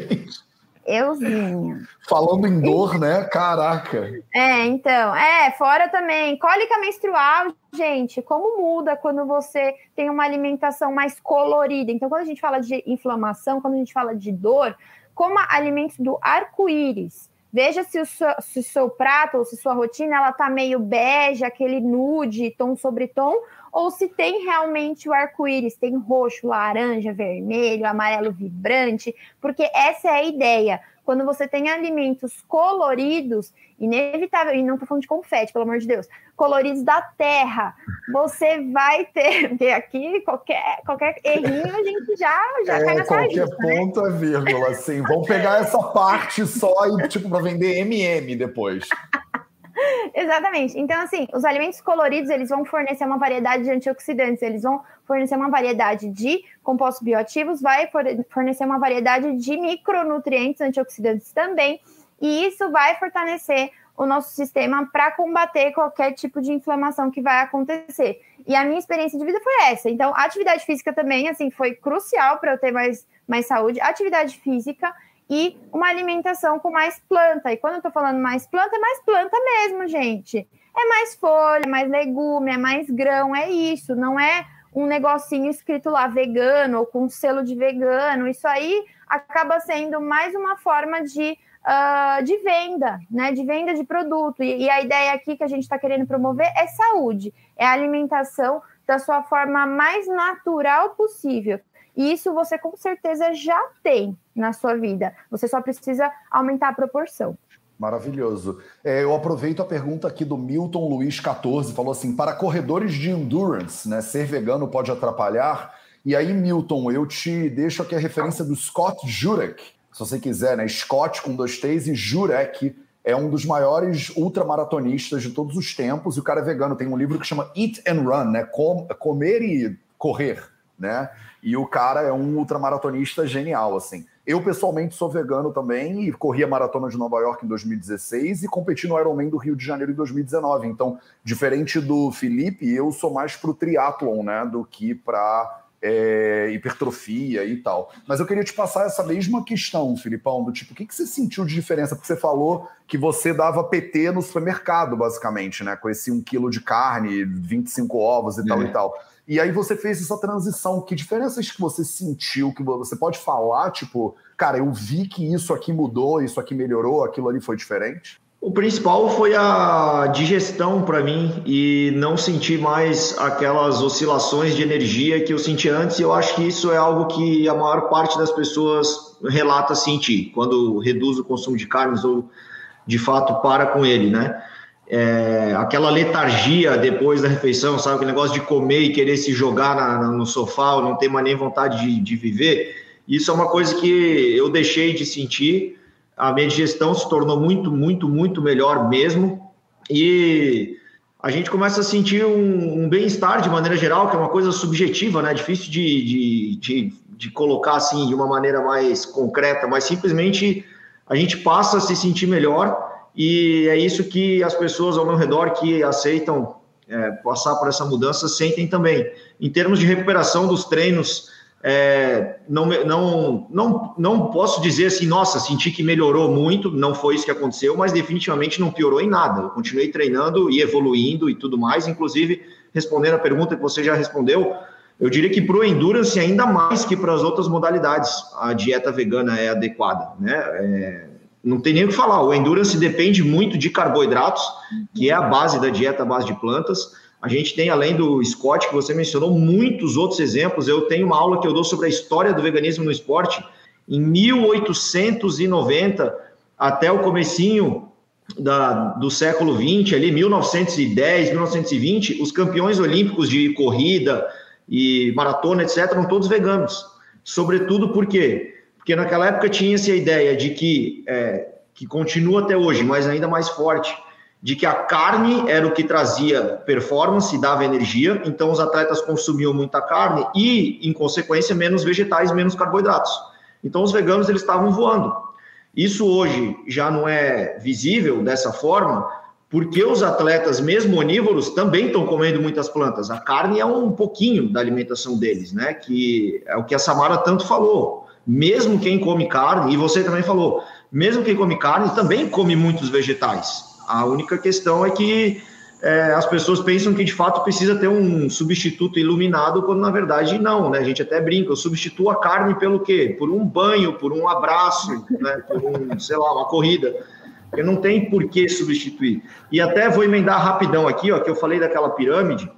Euzinha. Falando em dor, né? Caraca. É, então. É, fora também. Cólica menstrual, gente, como muda quando você tem uma alimentação mais colorida. Então, quando a gente fala de inflamação, quando a gente fala de dor, coma alimentos do arco-íris. Veja se o, seu, se o seu prato ou se sua rotina ela tá meio bege, aquele nude, tom sobre tom, ou se tem realmente o arco-íris, tem roxo, laranja, vermelho, amarelo vibrante, porque essa é a ideia. Quando você tem alimentos coloridos, inevitável, e não estou falando de confete, pelo amor de Deus, coloridos da terra, você vai ter, (laughs) porque aqui qualquer, qualquer errinho a gente já, já é, cai na Qualquer né? ponto né? é vírgula, assim. Vamos pegar essa parte só e, tipo, para vender MM depois. (laughs) (laughs) Exatamente. Então, assim, os alimentos coloridos, eles vão fornecer uma variedade de antioxidantes, eles vão fornecer uma variedade de compostos bioativos, vai fornecer uma variedade de micronutrientes antioxidantes também, e isso vai fortalecer o nosso sistema para combater qualquer tipo de inflamação que vai acontecer. E a minha experiência de vida foi essa. Então, a atividade física também, assim, foi crucial para eu ter mais, mais saúde. A atividade física e uma alimentação com mais planta. E quando eu estou falando mais planta, é mais planta mesmo, gente. É mais folha, é mais legume, é mais grão, é isso. Não é um negocinho escrito lá vegano ou com selo de vegano. Isso aí acaba sendo mais uma forma de, uh, de venda, né? De venda de produto. E, e a ideia aqui que a gente está querendo promover é saúde, é alimentação da sua forma mais natural possível. E isso você com certeza já tem na sua vida. Você só precisa aumentar a proporção. Maravilhoso. É, eu aproveito a pergunta aqui do Milton Luiz 14, falou assim: para corredores de endurance, né, ser vegano pode atrapalhar? E aí, Milton, eu te deixo aqui a referência do Scott Jurek, se você quiser, né? Scott com dois T's e Jurek é um dos maiores ultramaratonistas de todos os tempos, e o cara é vegano, tem um livro que chama Eat and Run, né? Com, comer e correr, né? E o cara é um ultramaratonista genial, assim. Eu, pessoalmente, sou vegano também e corri a maratona de Nova York em 2016 e competi no Ironman do Rio de Janeiro em 2019. Então, diferente do Felipe, eu sou mais pro triatlon, né, do que para é, hipertrofia e tal. Mas eu queria te passar essa mesma questão, Filipão, do tipo, o que, que você sentiu de diferença? Porque você falou que você dava PT no supermercado, basicamente, né? Com esse um quilo de carne, 25 ovos e tal e tal. E aí você fez essa transição. Que diferenças que você sentiu? Que você pode falar, tipo, cara, eu vi que isso aqui mudou, isso aqui melhorou, aquilo ali foi diferente? O principal foi a digestão para mim e não sentir mais aquelas oscilações de energia que eu sentia antes. E eu acho que isso é algo que a maior parte das pessoas relata sentir quando reduz o consumo de carnes ou de fato para com ele, né? É, aquela letargia depois da refeição, sabe? Aquele negócio de comer e querer se jogar na, na, no sofá, não ter mais nem vontade de, de, viver. Isso é uma coisa que eu deixei de sentir. A minha digestão se tornou muito, muito, muito melhor mesmo. E a gente começa a sentir um, um bem-estar de maneira geral, que é uma coisa subjetiva, né? Difícil de, de, de, de colocar assim de uma maneira mais concreta, mas simplesmente a gente passa a se sentir melhor e é isso que as pessoas ao meu redor que aceitam é, passar por essa mudança sentem também. Em termos de recuperação dos treinos, é, não, não, não, não posso dizer assim, nossa, senti que melhorou muito, não foi isso que aconteceu, mas definitivamente não piorou em nada. Eu continuei treinando e evoluindo e tudo mais, inclusive respondendo a pergunta que você já respondeu, eu diria que para o endurance, ainda mais que para as outras modalidades, a dieta vegana é adequada, né? É, não tem nem o que falar. O endurance depende muito de carboidratos, que é a base da dieta à base de plantas. A gente tem, além do Scott, que você mencionou, muitos outros exemplos. Eu tenho uma aula que eu dou sobre a história do veganismo no esporte. Em 1890 até o comecinho da, do século 20, ali 1910, 1920, os campeões olímpicos de corrida e maratona, etc., eram todos veganos. Sobretudo porque porque naquela época tinha-se a ideia de que, é, que continua até hoje, mas ainda mais forte, de que a carne era o que trazia performance, dava energia, então os atletas consumiam muita carne e, em consequência, menos vegetais, menos carboidratos. Então os veganos eles estavam voando. Isso hoje já não é visível dessa forma, porque os atletas, mesmo onívoros, também estão comendo muitas plantas. A carne é um pouquinho da alimentação deles, né? Que é o que a Samara tanto falou mesmo quem come carne, e você também falou, mesmo quem come carne também come muitos vegetais. A única questão é que é, as pessoas pensam que de fato precisa ter um substituto iluminado, quando na verdade não, né? A gente até brinca, eu substituo a carne pelo quê? Por um banho, por um abraço, né? por um, sei lá, uma corrida. Eu não tem por que substituir. E até vou emendar rapidão aqui, ó, que eu falei daquela pirâmide.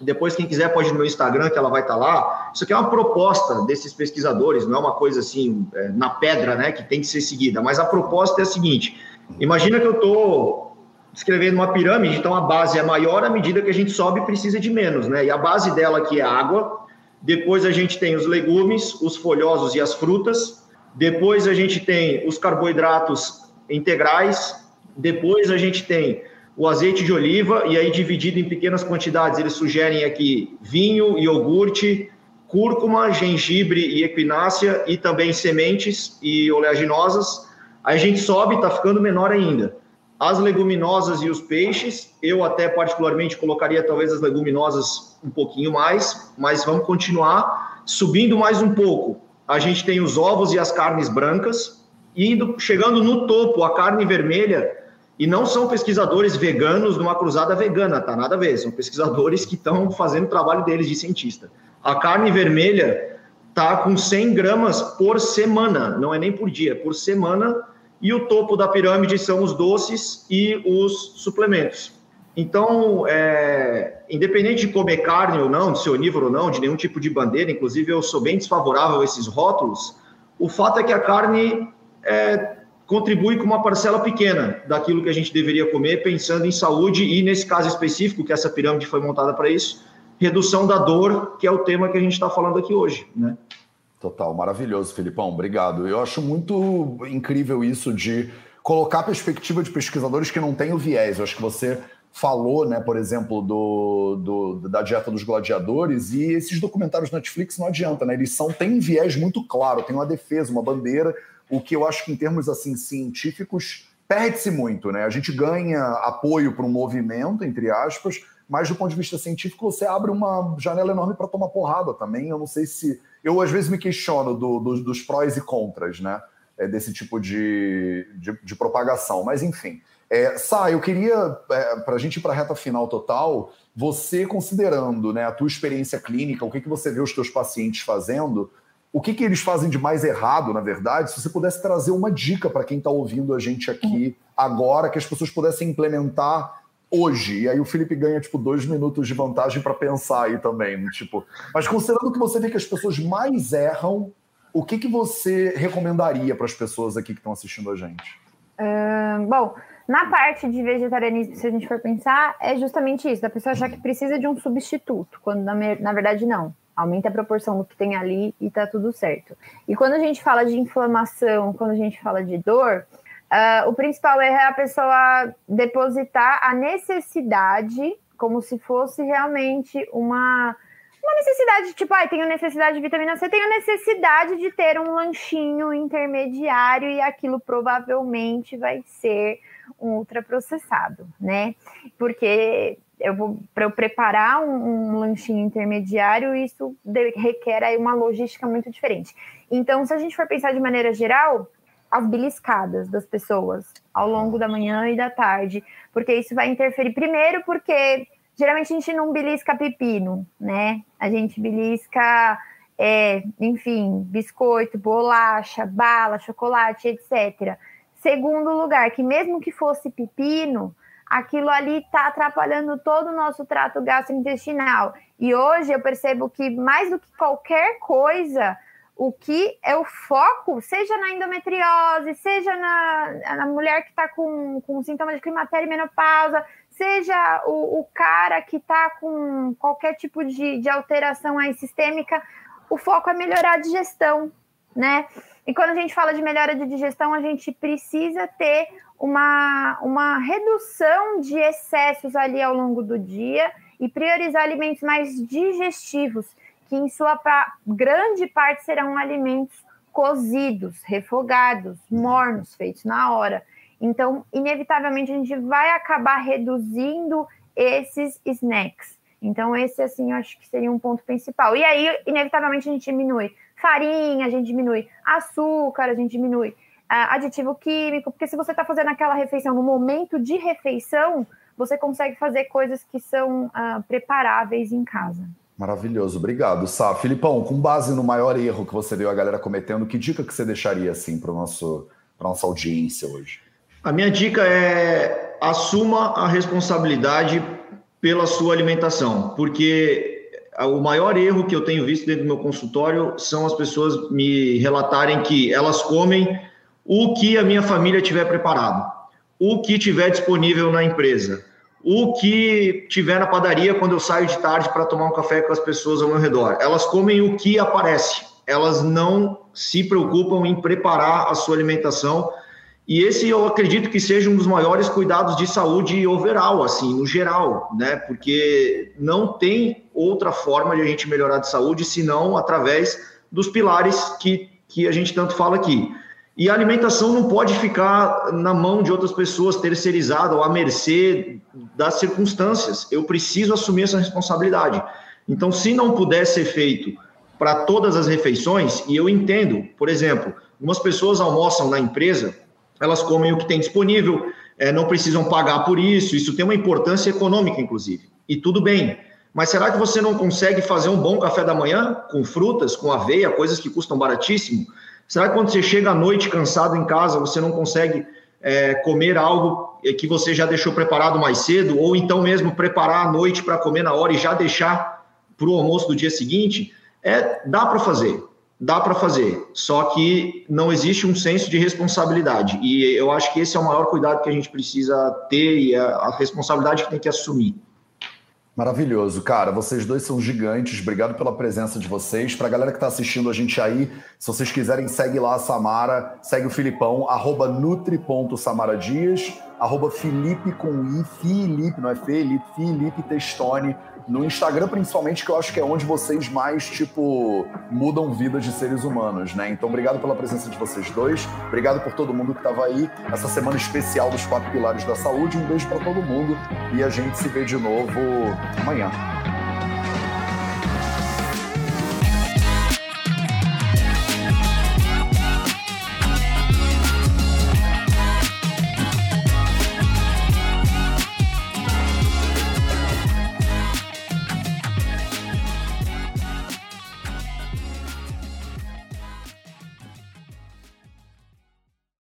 Depois, quem quiser pode ir no meu Instagram, que ela vai estar tá lá. Isso aqui é uma proposta desses pesquisadores, não é uma coisa assim, é, na pedra, né, que tem que ser seguida. Mas a proposta é a seguinte: imagina que eu estou escrevendo uma pirâmide, então a base é maior à medida que a gente sobe precisa de menos, né? E a base dela aqui é água. Depois a gente tem os legumes, os folhosos e as frutas. Depois a gente tem os carboidratos integrais. Depois a gente tem o azeite de oliva, e aí dividido em pequenas quantidades, eles sugerem aqui vinho, iogurte, cúrcuma, gengibre e equinácea, e também sementes e oleaginosas. Aí a gente sobe, está ficando menor ainda. As leguminosas e os peixes, eu até particularmente colocaria talvez as leguminosas um pouquinho mais, mas vamos continuar subindo mais um pouco. A gente tem os ovos e as carnes brancas, E indo, chegando no topo, a carne vermelha, e não são pesquisadores veganos numa cruzada vegana, tá? Nada a ver, são pesquisadores que estão fazendo o trabalho deles de cientista. A carne vermelha tá com 100 gramas por semana, não é nem por dia, é por semana, e o topo da pirâmide são os doces e os suplementos. Então, é, independente de comer carne ou não, de ser onívoro ou não, de nenhum tipo de bandeira, inclusive eu sou bem desfavorável a esses rótulos, o fato é que a carne é, contribui com uma parcela pequena daquilo que a gente deveria comer, pensando em saúde e, nesse caso específico, que essa pirâmide foi montada para isso, redução da dor, que é o tema que a gente está falando aqui hoje. Né? Total, maravilhoso, Filipão, obrigado. Eu acho muito incrível isso de colocar a perspectiva de pesquisadores que não têm o viés. Eu acho que você falou, né, por exemplo, do, do, da dieta dos gladiadores, e esses documentários Netflix não adianta, né? Eles são, têm um viés muito claro, tem uma defesa, uma bandeira, o que eu acho que em termos assim científicos perde-se muito, né? A gente ganha apoio para um movimento, entre aspas, mas do ponto de vista científico você abre uma janela enorme para tomar porrada também. Eu não sei se. Eu às vezes me questiono do, do, dos prós e contras, né? É, desse tipo de, de, de propagação, mas enfim. É, Sá, eu queria, é, para a gente ir para a reta final total, você considerando né, a tua experiência clínica, o que, que você vê os teus pacientes fazendo, o que, que eles fazem de mais errado, na verdade, se você pudesse trazer uma dica para quem está ouvindo a gente aqui agora, que as pessoas pudessem implementar hoje. E aí o Felipe ganha, tipo, dois minutos de vantagem para pensar aí também. Tipo, mas considerando que você vê que as pessoas mais erram, o que, que você recomendaria para as pessoas aqui que estão assistindo a gente? Uh, bom, na parte de vegetarianismo, se a gente for pensar, é justamente isso, da pessoa achar que precisa de um substituto, quando na, na verdade não. Aumenta a proporção do que tem ali e tá tudo certo. E quando a gente fala de inflamação, quando a gente fala de dor, uh, o principal erro é a pessoa depositar a necessidade como se fosse realmente uma uma necessidade, tipo, ah, tenho necessidade de vitamina C, tenho necessidade de ter um lanchinho intermediário e aquilo provavelmente vai ser um ultraprocessado, né? Porque eu vou para eu preparar um, um, lanchinho intermediário, isso de, requer aí uma logística muito diferente. Então, se a gente for pensar de maneira geral, as beliscadas das pessoas ao longo da manhã e da tarde, porque isso vai interferir primeiro porque geralmente a gente não belisca pepino, né? A gente belisca é, enfim, biscoito, bolacha, bala, chocolate, etc. Segundo lugar, que mesmo que fosse pepino, aquilo ali está atrapalhando todo o nosso trato gastrointestinal. E hoje eu percebo que mais do que qualquer coisa, o que é o foco, seja na endometriose, seja na, na mulher que está com, com sintomas de climatério e menopausa, seja o, o cara que está com qualquer tipo de, de alteração aí sistêmica, o foco é melhorar a digestão, né? E quando a gente fala de melhora de digestão, a gente precisa ter uma, uma redução de excessos ali ao longo do dia e priorizar alimentos mais digestivos, que em sua grande parte serão alimentos cozidos, refogados, mornos, feitos na hora. Então, inevitavelmente, a gente vai acabar reduzindo esses snacks. Então, esse, assim, eu acho que seria um ponto principal. E aí, inevitavelmente, a gente diminui farinha, a gente diminui açúcar, a gente diminui uh, aditivo químico, porque se você está fazendo aquela refeição no momento de refeição, você consegue fazer coisas que são uh, preparáveis em casa. Maravilhoso, obrigado, Sá. Filipão, com base no maior erro que você viu a galera cometendo, que dica que você deixaria assim para nosso para nossa audiência hoje? A minha dica é assuma a responsabilidade pela sua alimentação, porque o maior erro que eu tenho visto dentro do meu consultório são as pessoas me relatarem que elas comem o que a minha família tiver preparado, o que tiver disponível na empresa, o que tiver na padaria quando eu saio de tarde para tomar um café com as pessoas ao meu redor. Elas comem o que aparece, elas não se preocupam em preparar a sua alimentação e esse eu acredito que seja um dos maiores cuidados de saúde overall, assim, no geral, né? Porque não tem outra forma de a gente melhorar de saúde senão através dos pilares que, que a gente tanto fala aqui. E a alimentação não pode ficar na mão de outras pessoas, terceirizada ou à mercê das circunstâncias. Eu preciso assumir essa responsabilidade. Então, se não puder ser feito para todas as refeições, e eu entendo, por exemplo, Algumas pessoas almoçam na empresa, elas comem o que tem disponível, é, não precisam pagar por isso, isso tem uma importância econômica, inclusive. E tudo bem. Mas será que você não consegue fazer um bom café da manhã com frutas, com aveia, coisas que custam baratíssimo? Será que quando você chega à noite cansado em casa, você não consegue é, comer algo que você já deixou preparado mais cedo, ou então mesmo preparar à noite para comer na hora e já deixar para o almoço do dia seguinte? É, dá para fazer, dá para fazer, só que não existe um senso de responsabilidade. E eu acho que esse é o maior cuidado que a gente precisa ter e a, a responsabilidade que tem que assumir. Maravilhoso, cara. Vocês dois são gigantes. Obrigado pela presença de vocês. Para a galera que está assistindo a gente aí, se vocês quiserem, segue lá a Samara, segue o Filipão, arroba nutri.samaradias, arroba Felipe com I, Felipe, não é Felipe, Felipe Testone no Instagram, principalmente, que eu acho que é onde vocês mais, tipo, mudam vidas de seres humanos, né? Então, obrigado pela presença de vocês dois. Obrigado por todo mundo que estava aí. Essa semana especial dos quatro pilares da saúde. Um beijo para todo mundo e a gente se vê de novo amanhã.